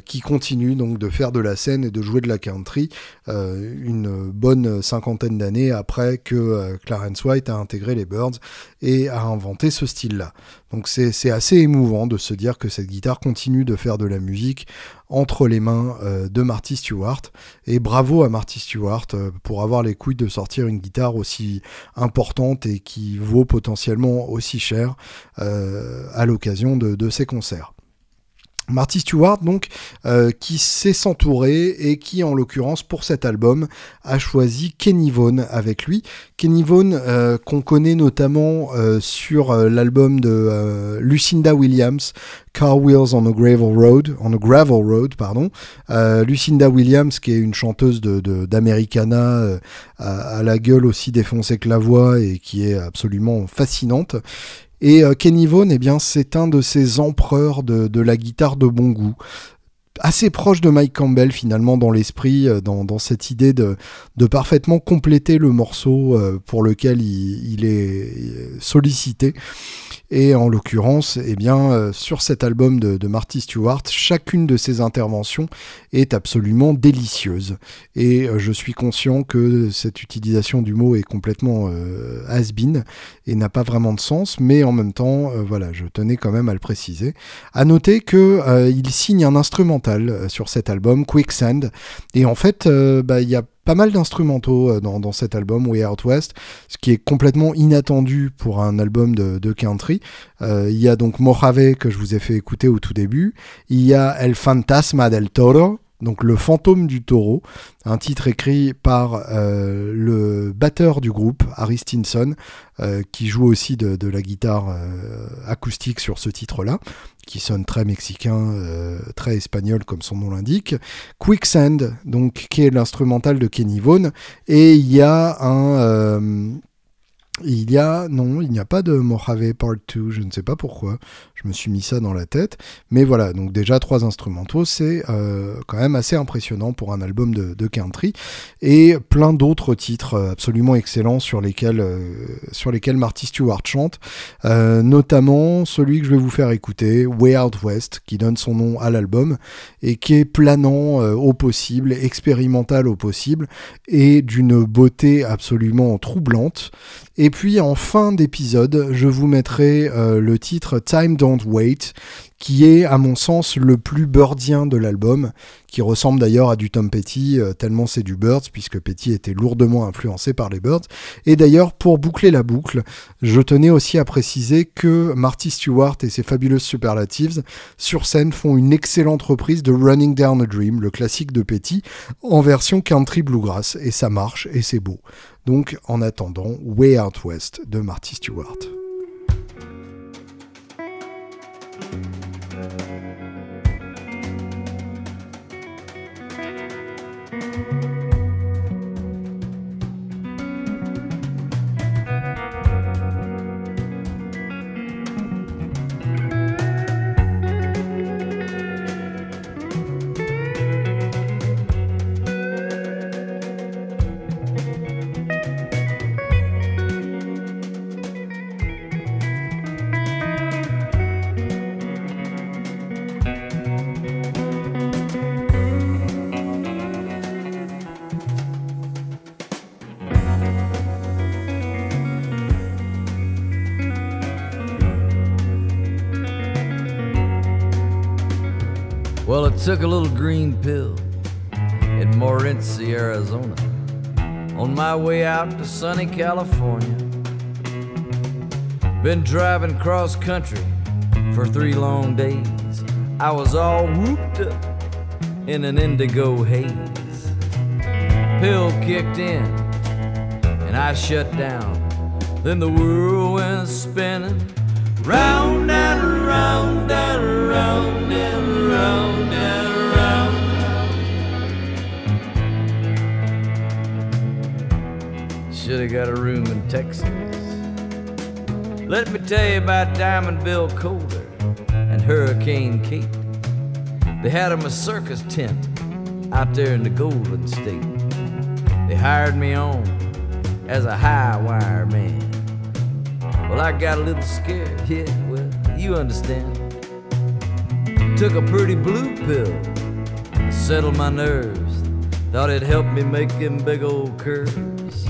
[SPEAKER 1] qui continue donc de faire de la scène et de jouer de la country une bonne cinquantaine d'années après que Clarence White a intégré les Birds et a inventé ce style-là. Donc c'est assez émouvant de se dire que cette guitare continue de faire de la musique entre les mains euh, de Marty Stewart. Et bravo à Marty Stewart euh, pour avoir les couilles de sortir une guitare aussi importante et qui vaut potentiellement aussi cher euh, à l'occasion de, de ses concerts. Marty Stewart, donc, euh, qui sait s'entourer et qui, en l'occurrence, pour cet album, a choisi Kenny Vaughan avec lui. Kenny Vaughan, euh, qu'on connaît notamment euh, sur l'album de Lucinda Williams, Car Wheels on a Gravel Road, on a Gravel Road, pardon. Lucinda Williams, qui est une chanteuse d'Americana à la gueule aussi défoncée que la voix et qui est absolument fascinante. Et euh, Kenny Vaughan, eh bien, c'est un de ces empereurs de, la guitare de bon goût. Assez proche de Mike Campbell finalement dans l'esprit, euh, dans, cette idée de, parfaitement compléter le morceau euh, pour lequel il est sollicité. Et en l'occurrence, eh bien, euh, sur cet album de, Marty Stewart, chacune de ses interventions est absolument délicieuse. Et euh, je suis conscient que cette utilisation du mot est complètement euh, has-been et n'a pas vraiment de sens, mais en même temps, euh, voilà, je tenais quand même à le préciser. À noter que euh, il signe un instrumental sur cet album, Quicksand, et en fait, bah, il y a pas mal d'instrumentaux euh, dans, dans cet album Way Out West, ce qui est complètement inattendu pour un album de, de country. Euh, il y a donc Mojave que je vous ai fait écouter au tout début. Il y a El Fantasma del Toro, donc le fantôme du taureau, un titre écrit par euh, le batteur du groupe, Harry Stinson, euh, qui joue aussi de, la guitare euh, acoustique sur ce titre-là, qui sonne très mexicain, très espagnol comme son nom l'indique. Quicksand, donc qui est l'instrumental de Kenny Vaughan, et il y a un il y a, non, il n'y a pas de Mojave Part 2, je ne sais pas pourquoi, je me suis mis ça dans la tête, mais voilà, donc déjà trois instrumentaux, c'est euh, quand même assez impressionnant pour un album de, de country, et plein d'autres titres euh, absolument excellents sur lesquels, euh, sur lesquels Marty Stewart chante, notamment celui que je vais vous faire écouter, Way Out West, qui donne son nom à l'album, et qui est planant au possible, expérimental au possible, et d'une beauté absolument troublante. Et puis en fin d'épisode, je vous mettrai le titre Time Don't Wait, qui est à mon sens le plus birdien de l'album, qui ressemble d'ailleurs à du Tom Petty, euh, tellement c'est du Birds, puisque Petty était lourdement influencé par les Birds. Et d'ailleurs, pour boucler la boucle, je tenais aussi à préciser que Marty Stewart et ses fabuleuses superlatives sur scène font une excellente reprise de Running Down a Dream, le classique de Petty, en version country bluegrass, et ça marche et c'est beau. Donc, en attendant, Way Out West de Marty Stewart.
[SPEAKER 2] Well, it took a little green pill in Morenci, Arizona, on my way out to sunny California. Been driving cross country for three long days. I was all whooped up in an indigo haze. Pill kicked in, and I shut down. Then the world went spinning round and around and around and around and around. Should have got a room in Texas. Let me tell you about Diamond Bill Coulter and Hurricane Kate. They had him a circus tent out there in the Golden State. They hired me on as a high wire man. Well, I got a little scared. Yeah, well, you understand. Took a pretty blue pill to settle my nerves. Thought it helped me make them big old curves.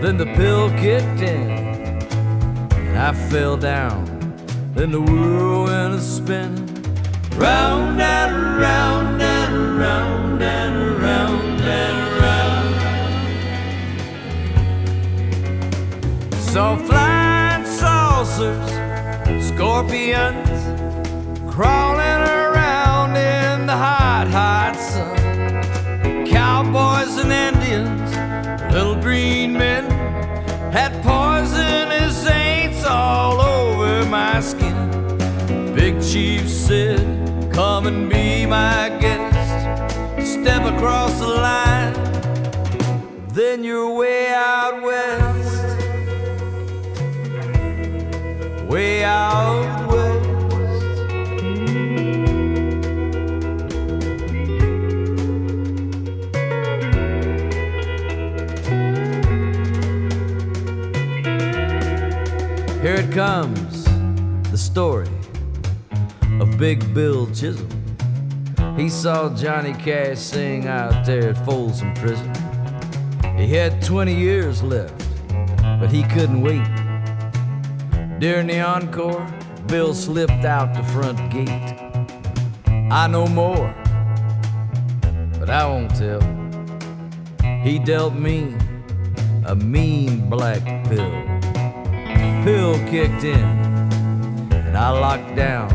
[SPEAKER 2] Then the pill kicked in, and I fell down. Then the world went a spinning, round and round and round and round Saw flying saucers, scorpions crawling around in the hot, hot sun. Cowboys and Indians, little green men, had poisonous saints all over my skin. Big Chief said, Come and be my guest. Step across the line, then you're way out west. Way out west. Here it comes, the story of Big Bill Chisholm. He saw Johnny Cash sing out there at Folsom Prison. He had 20 years left, but he couldn't wait. During the encore, Bill slipped out the front gate. I know more, but I won't tell. He dealt me a mean black pill pill kicked in, and I locked down,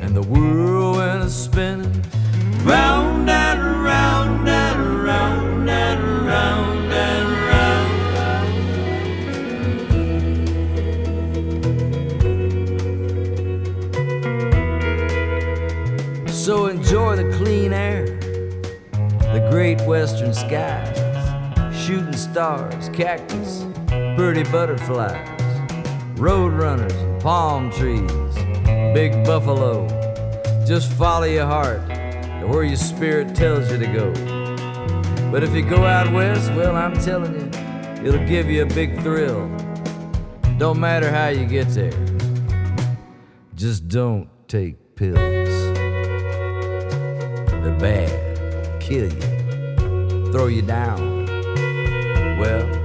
[SPEAKER 2] and the world went a spinning round skies, shooting stars, cactus, pretty butterflies road runners, palm trees, big buffalo. Just follow your heart to where your spirit tells you to go. But if you go out west, well, I'm telling you, it'll give you a big thrill. Don't matter how you get there, just don't take pills. They're bad, kill you, throw you down. Well,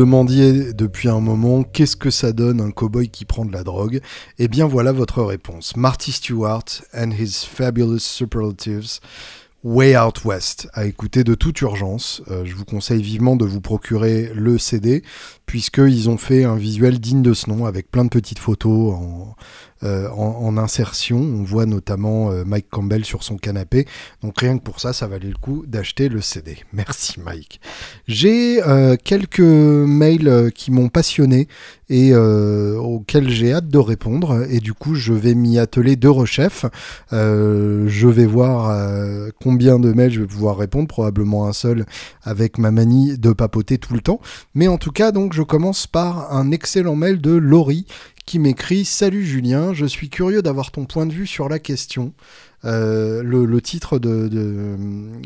[SPEAKER 1] demandiez depuis un moment qu'est-ce que ça donne un cowboy qui prend de la drogue? Eh bien voilà votre réponse. Marty Stewart and his fabulous superlatives. Way Out West à écouter de toute urgence. Euh, je vous conseille vivement de vous procurer le CD puisqu'ils ont fait un visuel digne de ce nom avec plein de petites photos en, euh, en, insertion. On voit notamment euh, Mike Campbell sur son canapé. Donc rien que pour ça, ça valait le coup d'acheter le CD. Merci Mike. J'ai euh, quelques mails qui m'ont passionné et auxquels j'ai hâte de répondre. Et du coup, je vais m'y atteler de rechef. Je vais voir combien de mails je vais pouvoir répondre. Probablement un seul avec ma manie de papoter tout le temps. Mais en tout cas, donc, je commence par un excellent mail de Laurie qui m'écrit Salut Julien, je suis curieux d'avoir ton point de vue sur la question. Euh, le, titre de,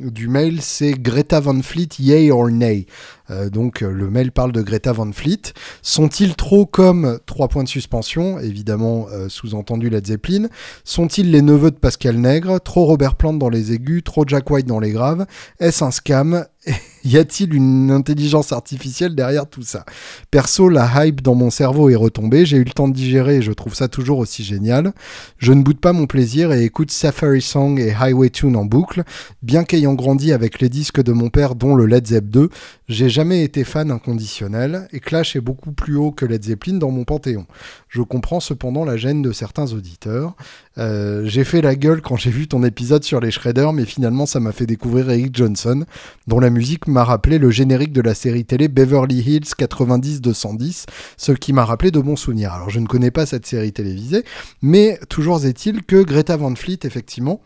[SPEAKER 1] du mail, c'est Greta Van Fleet, yay or nay. Euh, donc le mail parle de Greta Van Fleet. Sont-ils trop comme trois points de suspension, évidemment euh, sous-entendu Led Zeppelin Sont-ils les neveux de Pascal Nègre? Trop Robert Plant dans les aigus, trop Jack White dans les graves Est-ce un scam? Y a-t-il une intelligence artificielle derrière tout ça? Perso, la hype dans mon cerveau est retombée, j'ai eu le temps de digérer et je trouve ça toujours aussi génial. Je ne boude pas mon plaisir et écoute Safari Song et Highway Tune en boucle. Bien qu'ayant grandi avec les disques de mon père, dont le Led Zepp 2, j'ai jamais été fan inconditionnel et Clash est beaucoup plus haut que Led Zeppelin dans mon panthéon. Je comprends cependant la gêne de certains auditeurs. Euh, j'ai fait la gueule quand j'ai vu ton épisode sur les Shredders, mais finalement ça m'a fait découvrir Eric Johnson, dont la musique m'a rappelé le générique de la série télé Beverly Hills 90-210, ce qui m'a rappelé de bons souvenirs. Alors je ne connais pas cette série télévisée, mais toujours est-il que Greta Van Fleet, effectivement,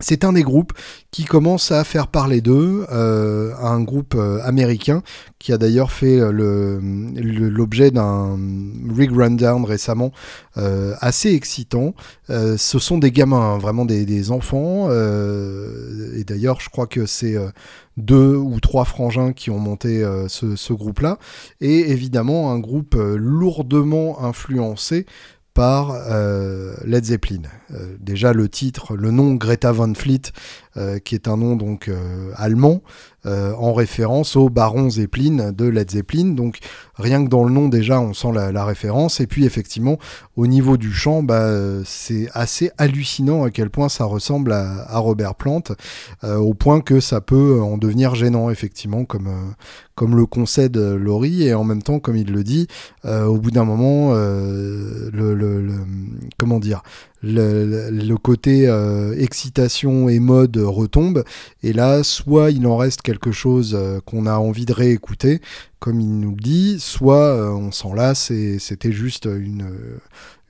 [SPEAKER 1] c'est un des groupes qui commence à faire parler d'eux, euh, un groupe euh, américain qui a d'ailleurs fait euh, l'objet d'un rig rundown récemment assez excitant. Ce sont des gamins, hein, vraiment des, enfants, et d'ailleurs je crois que c'est deux ou trois frangins qui ont monté ce, groupe-là, et évidemment un groupe lourdement influencé par euh, Led Zeppelin. Euh, déjà le titre, le nom Greta Van Fleet, euh, qui est un nom donc euh, allemand, euh, en référence au baron Zeppelin de Led Zeppelin. Donc rien que dans le nom déjà on sent la, référence. Et puis effectivement au niveau du chant, bah, c'est assez hallucinant à quel point ça ressemble à, Robert Plant, au point que ça peut en devenir gênant effectivement comme, comme le concède Laurie. Et en même temps, comme il le dit, au bout d'un moment, le- comment dire, le, le- côté euh, excitation et mode retombe. Et là, soit il en reste quelque chose euh, qu'on a envie de réécouter, comme il nous le dit, soit euh, on s'en lasse et c'était juste une,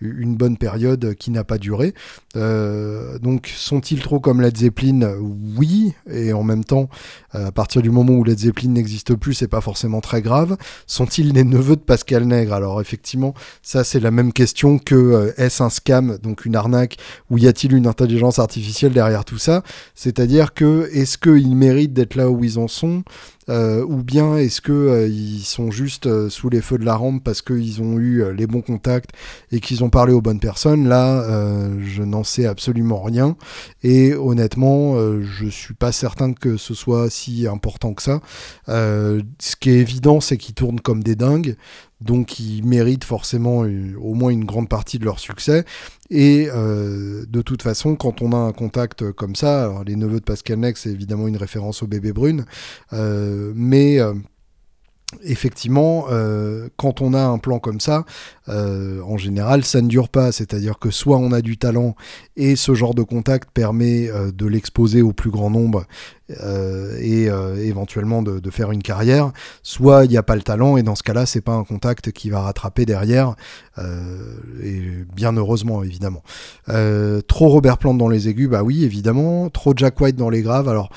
[SPEAKER 1] une bonne période qui n'a pas duré. Euh, donc, sont-ils trop comme Led Zeppelin? Oui, et en même temps, euh, à partir du moment où Led Zeppelin n'existe plus, c'est pas forcément très grave. Sont-ils les neveux de Pascal Nègre? Alors, effectivement, ça c'est la même question que euh, est-ce un scam, donc une arnaque, ou y a-t-il une intelligence artificielle derrière tout ça? C'est-à-dire que est-ce qu'ils méritent d'être là où ils en sont? Euh, ou bien est-ce que euh, ils sont juste euh, sous les feux de la rampe parce qu'ils ont eu les bons contacts et qu'ils ont parlé aux bonnes personnes? Là, je n'en sais absolument rien. Et honnêtement, je suis pas certain que ce soit si important que ça. Ce qui est évident, c'est qu'ils tournent comme des dingues. Donc ils méritent forcément au moins une grande partie de leur succès. Et euh, de toute façon, quand on a un contact comme ça, les neveux de Pascal Nex, c'est évidemment une référence au bébé brune, euh, mais euh, effectivement, euh, quand on a un plan comme ça, euh, en général, ça ne dure pas. C'est-à-dire que soit on a du talent et ce genre de contact permet euh, de l'exposer au plus grand nombre et éventuellement de, faire une carrière, soit il n'y a pas le talent et dans ce cas-là, c'est pas un contact qui va rattraper derrière. et bien heureusement, évidemment. Trop Robert Plant dans les aigus, bah oui, évidemment. Trop Jack White dans les graves, alors.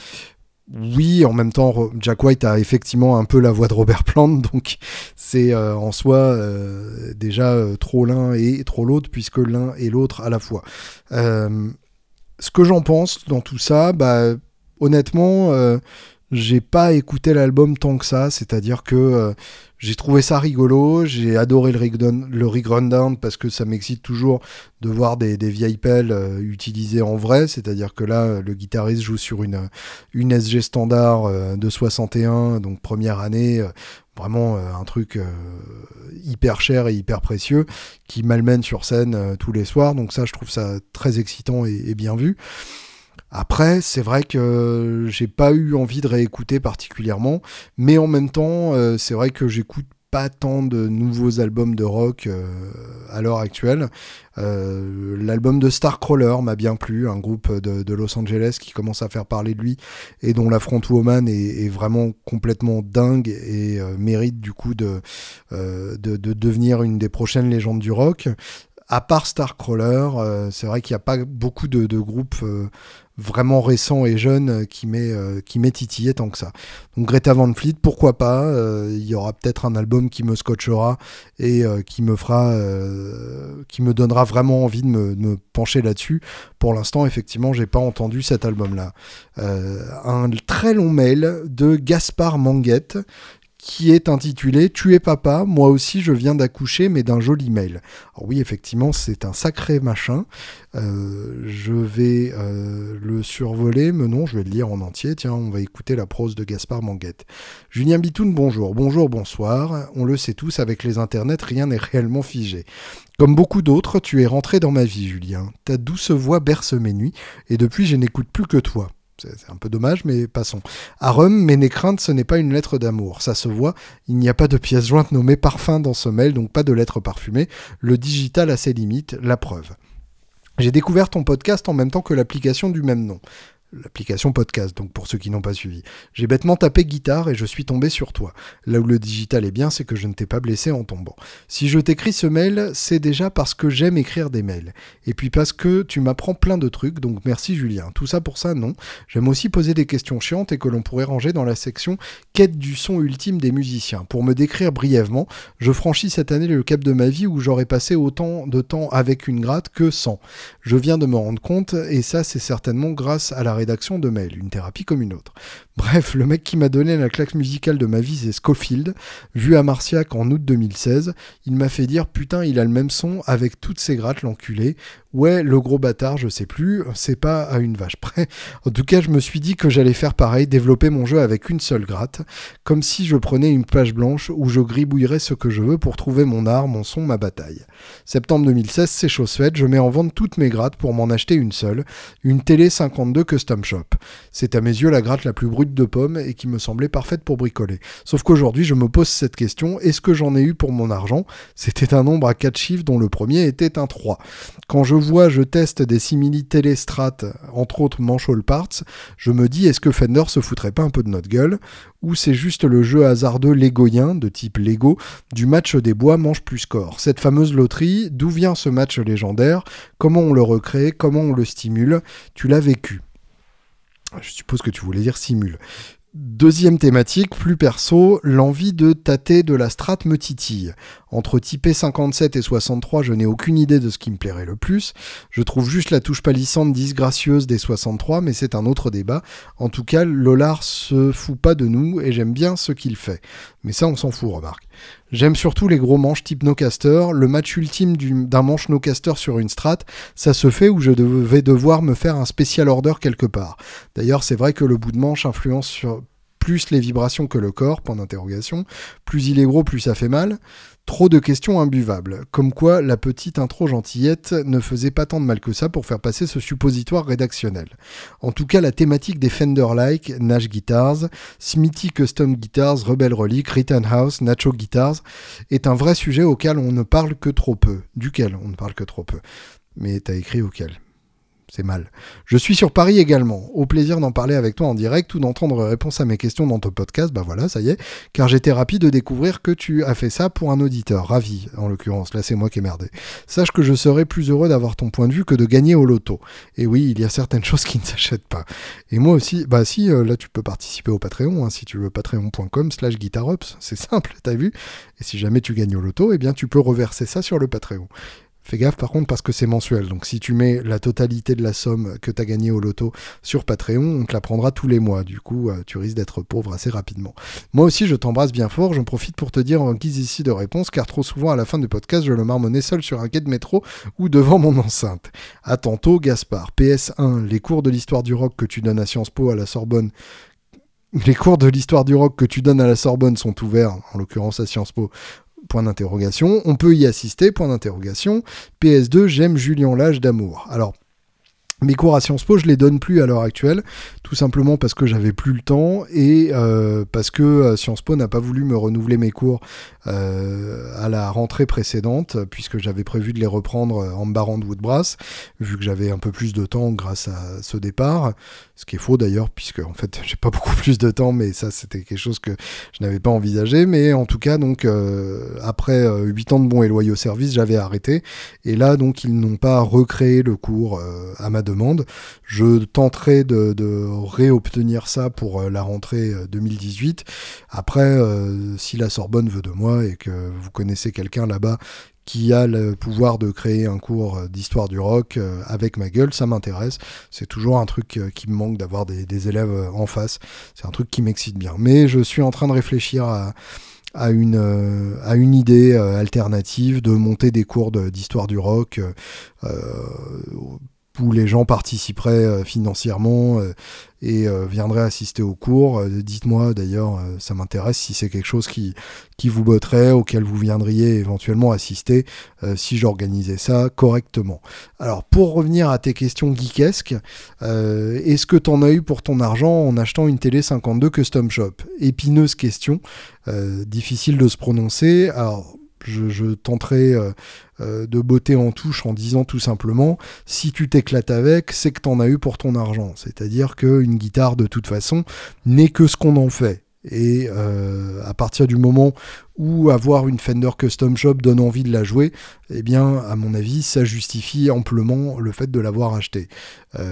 [SPEAKER 1] Oui, en même temps, Jack White a effectivement un peu la voix de Robert Plant, donc c'est euh, en soi euh, déjà euh, trop l'un et trop l'autre, puisque l'un et l'autre à la fois. Ce que j'en pense dans tout ça, bah, honnêtement, j'ai pas écouté l'album tant que ça, c'est-à-dire que euh, j'ai trouvé ça rigolo, j'ai adoré le down- le rig rundown parce que ça m'excite toujours de voir des, vieilles pelles euh, utilisées en vrai, c'est-à-dire que là, le guitariste joue sur une, une SG standard euh, de 61, donc première année, vraiment un truc hyper cher et hyper précieux qui malmène sur scène tous les soirs, donc ça, je trouve ça très excitant et bien vu. Après, c'est vrai que j'ai pas eu envie de réécouter particulièrement, mais en même temps, euh, c'est vrai que j'écoute pas tant de nouveaux albums de rock euh, à l'heure actuelle. Euh, L'album de Starcrawler m'a bien plu, un groupe de, Los Angeles qui commence à faire parler de lui et dont la frontwoman est, vraiment complètement dingue et mérite du coup de, de devenir une des prochaines légendes du rock. À part Starcrawler, euh, c'est vrai qu'il n'y a pas beaucoup de, groupes euh, vraiment récents et jeunes euh, qui m'aient titillé tant que ça. Donc Greta Van Fleet, pourquoi pas Il y aura peut-être un album qui me scotchera et qui me fera, qui me donnera vraiment envie de me, pencher là-dessus. Pour l'instant, effectivement, j'ai pas entendu cet album-là. Un très long mail de Gaspard Manguette qui est intitulé Tu es papa, moi aussi je viens d'accoucher, mais d'un joli mail. Alors oui, effectivement, c'est un sacré machin. Euh, je vais euh, le survoler, mais non, je vais le lire en entier. Tiens, on va écouter la prose de Gaspard Manguette. Julien Bitoun, bonjour. Bonjour, bonsoir. On le sait tous, avec les internets, rien n'est réellement figé. Comme beaucoup d'autres, tu es rentré dans ma vie, Julien. Ta douce voix berce mes nuits, et depuis je n'écoute plus que toi. C'est un peu dommage, mais passons. À Rome, mes crainte, ce n'est pas une lettre d'amour. Ça se voit, il n'y a pas de pièce jointe nommée parfum dans ce mail, donc pas de lettre parfumée. Le digital a ses limites, la preuve. J'ai découvert ton podcast en même temps que l'application du même nom. L'application podcast, donc pour ceux qui n'ont pas suivi. J'ai bêtement tapé guitare et je suis tombé sur toi. Là où le digital est bien, c'est que je ne t'ai pas blessé en tombant. Si je t'écris ce mail, c'est déjà parce que j'aime écrire des mails. Et puis parce que tu m'apprends plein de trucs, donc merci Julien. Tout ça pour ça, non. J'aime aussi poser des questions chiantes et que l'on pourrait ranger dans la section quête du son ultime des musiciens. Pour me décrire brièvement, je franchis cette année le cap de ma vie où j'aurais passé autant de temps avec une gratte que sans. Je viens de me rendre compte, et ça c'est certainement grâce à la rédaction de mails, une thérapie comme une autre. Bref, le mec qui m'a donné la claque musicale de ma vie, c'est Scofield, vu à Marciac en août 2016. Il m'a fait dire putain, il a le même son avec toutes ses grattes, l'enculé. Ouais, le gros bâtard, je sais plus, c'est pas à une vache près. En tout cas, je me suis dit que j'allais faire pareil, développer mon jeu avec une seule gratte, comme si je prenais une page blanche où je gribouillerais ce que je veux pour trouver mon art, mon son, ma bataille. Septembre 2016, c'est chose faite, je mets en vente toutes mes grattes pour m'en acheter une seule, une télé 52 Custom Shop. C'est à mes yeux la gratte la plus brute de pomme et qui me semblait parfaite pour bricoler. Sauf qu'aujourd'hui, je me pose cette question, est-ce que j'en ai eu pour mon argent? C'était un nombre à 4 chiffres dont le premier était un 3. Quand je vois, je teste des simili télestrat, entre autres Manchol Parts, je me dis, est-ce que Fender se foutrait pas un peu de notre gueule? Ou c'est juste le jeu hasardeux légoyen, de type Lego, du match des bois mange plus score Cette fameuse loterie, d'où vient ce match légendaire? Comment on le recrée? Comment on le stimule? Tu l'as vécu je suppose que tu voulais dire simule. Deuxième thématique, plus perso, l'envie de tâter de la strat me titille. Entre typé 57 et 63, je n'ai aucune idée de ce qui me plairait le plus. Je trouve juste la touche palissante disgracieuse des 63, mais c'est un autre débat. En tout cas, Lolar se fout pas de nous et j'aime bien ce qu'il fait. Mais ça, on s'en fout, remarque. J'aime surtout les gros manches type no-caster. Le match ultime du- d'un manche no-caster sur une strat, ça se fait où je vais devoir me faire un spécial order quelque part. D'ailleurs, c'est vrai que le bout de manche influence sur plus les vibrations que le corps, point d'interrogation. Plus il est gros, plus ça fait mal. Trop de questions imbuvables. Comme quoi, la petite intro gentillette ne faisait pas tant de mal que ça pour faire passer ce suppositoire rédactionnel. En tout cas, la thématique des Fender-like, Nash Guitars, Smithy Custom Guitars, Rebel Relic, Rittenhouse, Nacho Guitars, est un vrai sujet auquel on ne parle que trop peu. Duquel on ne parle que trop peu. Mais t'as écrit auquel? C'est mal. Je suis sur Paris également. Au plaisir d'en parler avec toi en direct ou d'entendre réponse à mes questions dans ton podcast. Bah voilà, ça y est. Car j'étais rapide de découvrir que tu as fait ça pour un auditeur. Ravi, en l'occurrence. Là, c'est moi qui ai merdé. Sache que je serais plus heureux d'avoir ton point de vue que de gagner au loto. Et oui, il y a certaines choses qui ne s'achètent pas. Et moi aussi, bah si, euh, là, tu peux participer au Patreon, hein, si tu veux, patreon.com slash guitarops. C'est simple, t'as vu Et si jamais tu gagnes au loto, eh bien, tu peux reverser ça sur le Patreon. Fais gaffe par contre parce que c'est mensuel. Donc si tu mets la totalité de la somme que tu as gagnée au loto sur Patreon, on te la prendra tous les mois. Du coup, euh, tu risques d'être pauvre assez rapidement. Moi aussi, je t'embrasse bien fort. J'en profite pour te dire en guise ici de réponse, car trop souvent à la fin du podcast, je le marmonnais seul sur un quai de métro ou devant mon enceinte. À tantôt, Gaspard. PS1, les cours de l'histoire du rock que tu donnes à Sciences Po à la Sorbonne. Les cours de l'histoire du rock que tu donnes à la Sorbonne sont ouverts, en l'occurrence à Sciences Po, point d'interrogation. On peut y assister, point d'interrogation. PS2, j'aime Julien Lage d'amour. Alors, Mes cours à Sciences Po, je les donne plus à l'heure actuelle, tout simplement parce que j'avais plus le temps et euh, parce que euh, Sciences Po n'a pas voulu me renouveler mes cours euh, à la rentrée précédente, puisque j'avais prévu de les reprendre en me barrant de Woodbrass, vu que j'avais un peu plus de temps grâce à ce départ. Ce qui est faux d'ailleurs, puisque en fait j'ai pas beaucoup plus de temps, mais ça c'était quelque chose que je n'avais pas envisagé. Mais en tout cas, donc après 8 ans de bons et loyaux services, j'avais arrêté. Et là, donc ils n'ont pas recréé le cours à ma demande. Je tenterai de, réobtenir ça pour la rentrée 2018. Après, si la Sorbonne veut de moi, et que vous connaissez quelqu'un là-bas qui a le pouvoir de créer un cours d'histoire du rock euh, avec ma gueule, ça m'intéresse. C'est toujours un truc euh, qui me manque d'avoir des, élèves euh, en face. C'est un truc qui m'excite bien. Mais je suis en train de réfléchir à une idée alternative de monter des cours d'histoire du rock où les gens participeraient financièrement et euh, viendrait assister au cours. Euh, dites-moi d'ailleurs, euh, ça m'intéresse si c'est quelque chose qui, qui vous botterait, auquel vous viendriez éventuellement assister si j'organisais ça correctement. Alors pour revenir à tes questions geekesques, est-ce que t'en as eu pour ton argent en achetant une télé 52 Custom Shop? Épineuse question, difficile de se prononcer. Alors je, tenterai euh, euh, de botter en touche en disant tout simplement si tu t'éclates avec, c'est que t'en as eu pour ton argent. C'est-à-dire qu'une guitare, de toute façon, n'est que ce qu'on en fait. Et euh, à partir du moment où avoir une Fender Custom Shop donne envie de la jouer, eh bien, à mon avis, ça justifie amplement le fait de l'avoir acheté.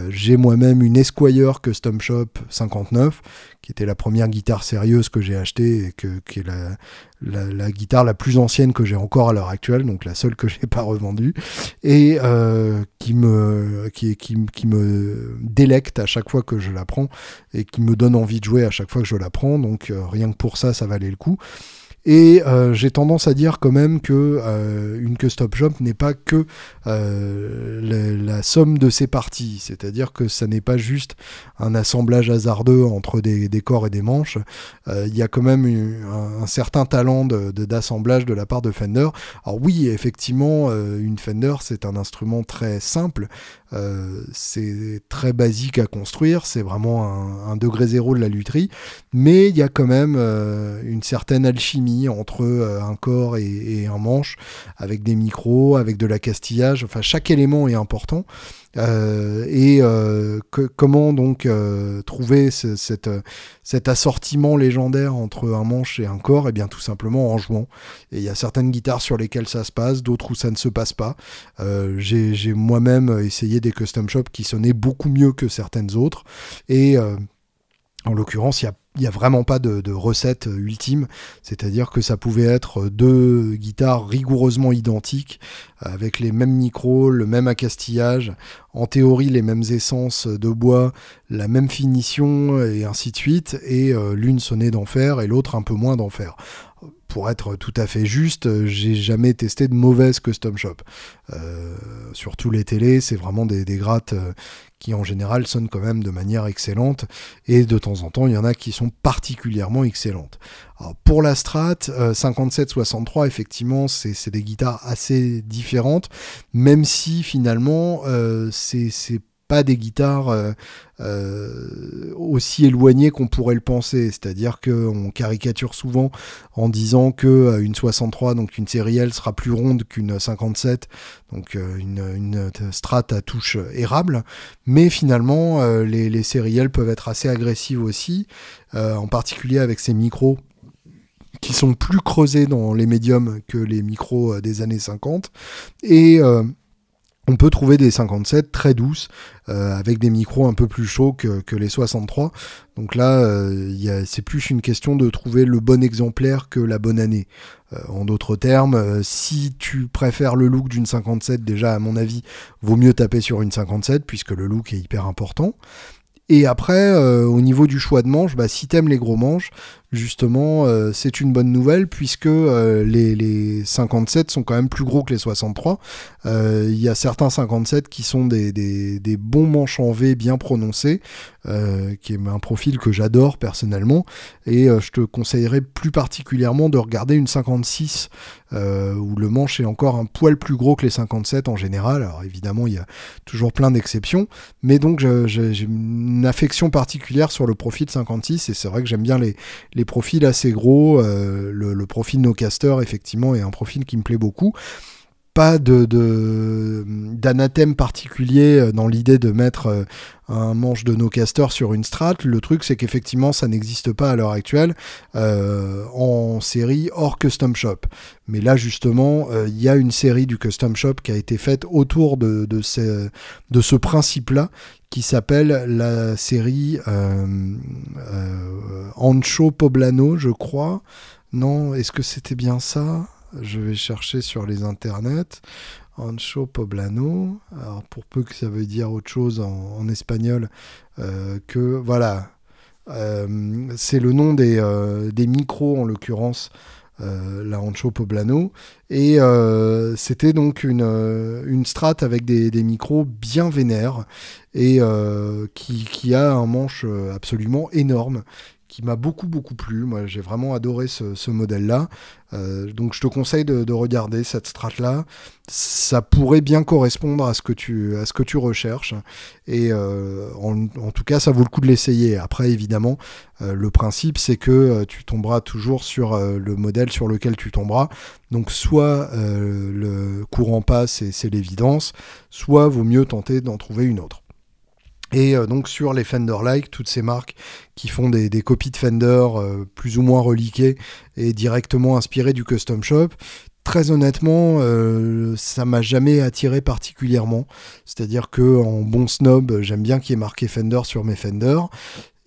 [SPEAKER 1] j'ai moi-même une Esquire Custom Shop 59, qui était la première guitare sérieuse que j'ai achetée et qui est la, guitare la plus ancienne que j'ai encore à l'heure actuelle, donc la seule que j'ai pas revendue, et euh, qui, me délecte à chaque fois que je la prends et qui me donne envie de jouer à chaque fois que je la prends. Donc euh, rien que pour ça, ça valait le coup. Et euh, j'ai tendance à dire quand même que euh, une custom shop n'est pas que euh, la, somme de ses parties, c'est-à-dire que ça n'est pas juste un assemblage hasardeux entre des, corps et des manches. Il y a quand même un, certain talent d'assemblage de, de, la part de Fender. Alors oui, effectivement, une Fender c'est un instrument très simple, c'est très basique à construire, c'est vraiment un, degré zéro de la lutherie, mais il y a quand même une certaine alchimie entre euh, un corps et, un manche, avec des micros, avec de l'accastillage. Enfin, chaque élément est important. Euh, et euh, comment donc trouver cette, cet assortiment légendaire entre un manche et un corps? Eh bien tout simplement en jouant. Et il y a certaines guitares sur lesquelles ça se passe, d'autres où ça ne se passe pas. J'ai moi-même essayé des custom shops qui sonnaient beaucoup mieux que certaines autres. Et en l'occurrence, il y a il n'y a vraiment pas de, recette euh, ultime, c'est-à-dire que ça pouvait être euh, deux guitares rigoureusement identiques, avec les mêmes micros, le même accastillage, en théorie les mêmes essences de bois, la même finition et ainsi de suite, et euh, l'une sonnait d'enfer et l'autre un peu moins d'enfer pour être tout à fait juste, j'ai jamais testé de mauvaise custom shop. sur tous les télés, c'est vraiment des, des grattes qui en général sonnent quand même de manière excellente, et de temps en temps il y en a qui sont particulièrement excellentes. pour la Strat 57-63, euh, effectivement, c'est des guitares assez différentes, même si finalement euh, c'est pas des guitares euh, euh, aussi éloignées qu'on pourrait le penser. C'est-à-dire qu'on caricature souvent en disant que euh, une 63, donc une série sera plus ronde qu'une 57, donc une, une strat à touche érable. Mais finalement, les, les peuvent être assez agressives aussi, en particulier avec ces micros qui sont plus creusés dans les médiums que les micros des années 50. Et on peut trouver des 57 très douces, euh, avec des micros un peu plus chauds que, les 63. Donc là, euh, c'est plus une question de trouver le bon exemplaire que la bonne année. Euh, en d'autres termes, si tu préfères le look d'une 57, déjà à mon avis, vaut mieux taper sur une 57, puisque le look est hyper important. Et après, au niveau du choix de manches, bah, si t'aimes les gros manches, justement, euh, c'est une bonne nouvelle puisque euh, les, les 57 sont quand même plus gros que les 63. Euh, Il y a certains 57 qui sont des, bons manches en V bien prononcés, qui est un profil que j'adore personnellement. Et je te conseillerais plus particulièrement de regarder une 56 euh, où le manche est encore un poil plus gros que les 57 en général. Alors évidemment, il y a toujours plein d'exceptions, mais donc j'ai une affection particulière sur le profil 56 et c'est vrai que j'aime bien les profils assez gros. euh, le, le profil Nocaster, effectivement, est un profil qui me plaît beaucoup. Pas de d'anathème particulier euh, dans l'idée de mettre euh, un manche de Nocaster sur une strat. Le truc, c'est qu'effectivement, ça n'existe pas à l'heure actuelle euh, en série hors custom shop. Mais là, justement, il y a une série du custom shop qui a été faite autour de, ce, principe-là qui s'appelle la série Ancho Poblano, je crois. Non, est-ce que c'était bien ça? Je vais chercher sur les internets. Ancho Poblano. Alors, pour peu que ça veuille dire autre chose en, espagnol euh, que. Voilà. Euh, c'est le nom des, euh, des micros, en l'occurrence, la Ancho Poblano. Et c'était donc une, une strat avec des, des micros bien vénères et qui, qui a un manche absolument énorme qui m'a beaucoup beaucoup plu. Moi j'ai vraiment adoré ce, modèle-là. Euh, donc je te conseille de, de regarder cette strat-là. Ça pourrait bien correspondre à ce que tu, à ce que tu recherches. Et euh, en, tout cas ça vaut le coup de l'essayer. Après évidemment euh, le principe c'est que tu tomberas toujours sur le modèle sur lequel tu tomberas. Donc soit le courant passe et c'est l'évidence, soit vaut mieux tenter d'en trouver une autre. Et euh, donc sur les Fender-like, toutes ces marques qui font des, des copies de Fender euh, plus ou moins reliquées et directement inspirées du custom shop, très honnêtement, euh, ça m'a jamais attiré particulièrement. C'est-à-dire que en bon snob, j'aime bien qu'il y ait marqué Fender sur mes Fender.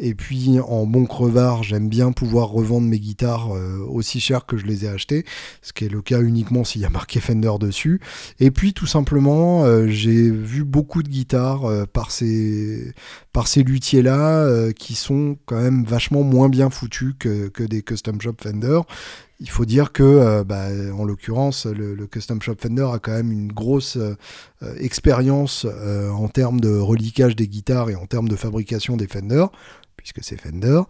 [SPEAKER 1] Et puis en bon crevard, j'aime bien pouvoir revendre mes guitares euh, aussi cher que je les ai achetées, ce qui est le cas uniquement s'il y a marqué Fender dessus. Et puis tout simplement, euh, j'ai vu beaucoup de guitares euh, par ces par ces luthiers là qui sont quand même vachement moins bien foutus que, que des custom shop Fender. Il faut dire que, bah, en l'occurrence, le, le custom shop Fender a quand même une grosse expérience en termes de reliquage des guitares et en termes de fabrication des Fender, puisque c'est Fender.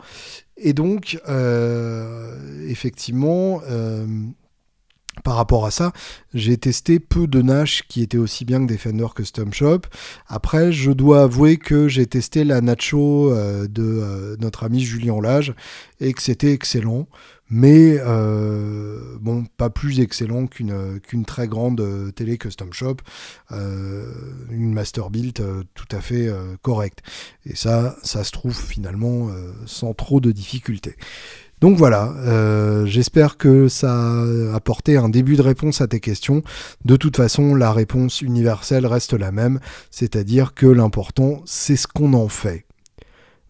[SPEAKER 1] Et donc, euh, effectivement, euh, par rapport à ça, j'ai testé peu de Nash qui étaient aussi bien que des Fender Custom Shop. Après, je dois avouer que j'ai testé la Nacho euh, de notre ami Julien Lage et que c'était excellent. Mais euh, bon, pas plus excellent qu'une très grande euh, télé custom shop, euh, une master build tout à fait correcte. Et ça, ça se trouve finalement sans trop de difficultés. Donc voilà, j'espère que ça a apporté un début de réponse à tes questions. De toute façon, la réponse universelle reste la même, c'est-à-dire que l'important, c'est ce qu'on en fait.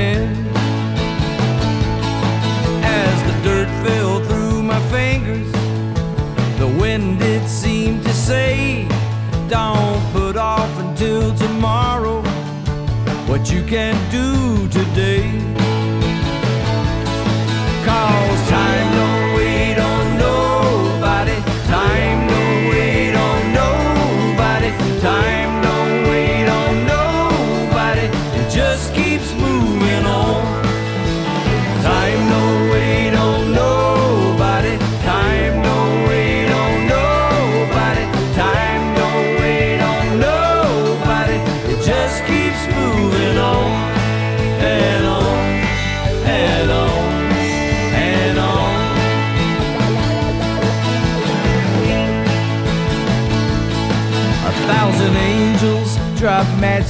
[SPEAKER 2] hand. As the dirt fell through my fingers, the wind did seem to say, Don't put off until tomorrow what you can do today. Cause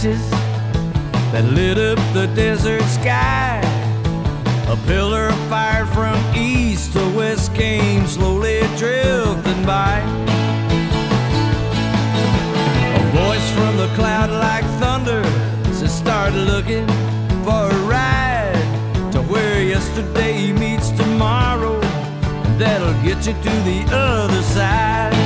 [SPEAKER 2] that lit up the desert sky. A pillar of fire from east to west came slowly drifting by. A voice from the cloud like thunder says, Start looking for a ride to where yesterday meets tomorrow. And that'll get you to the other side.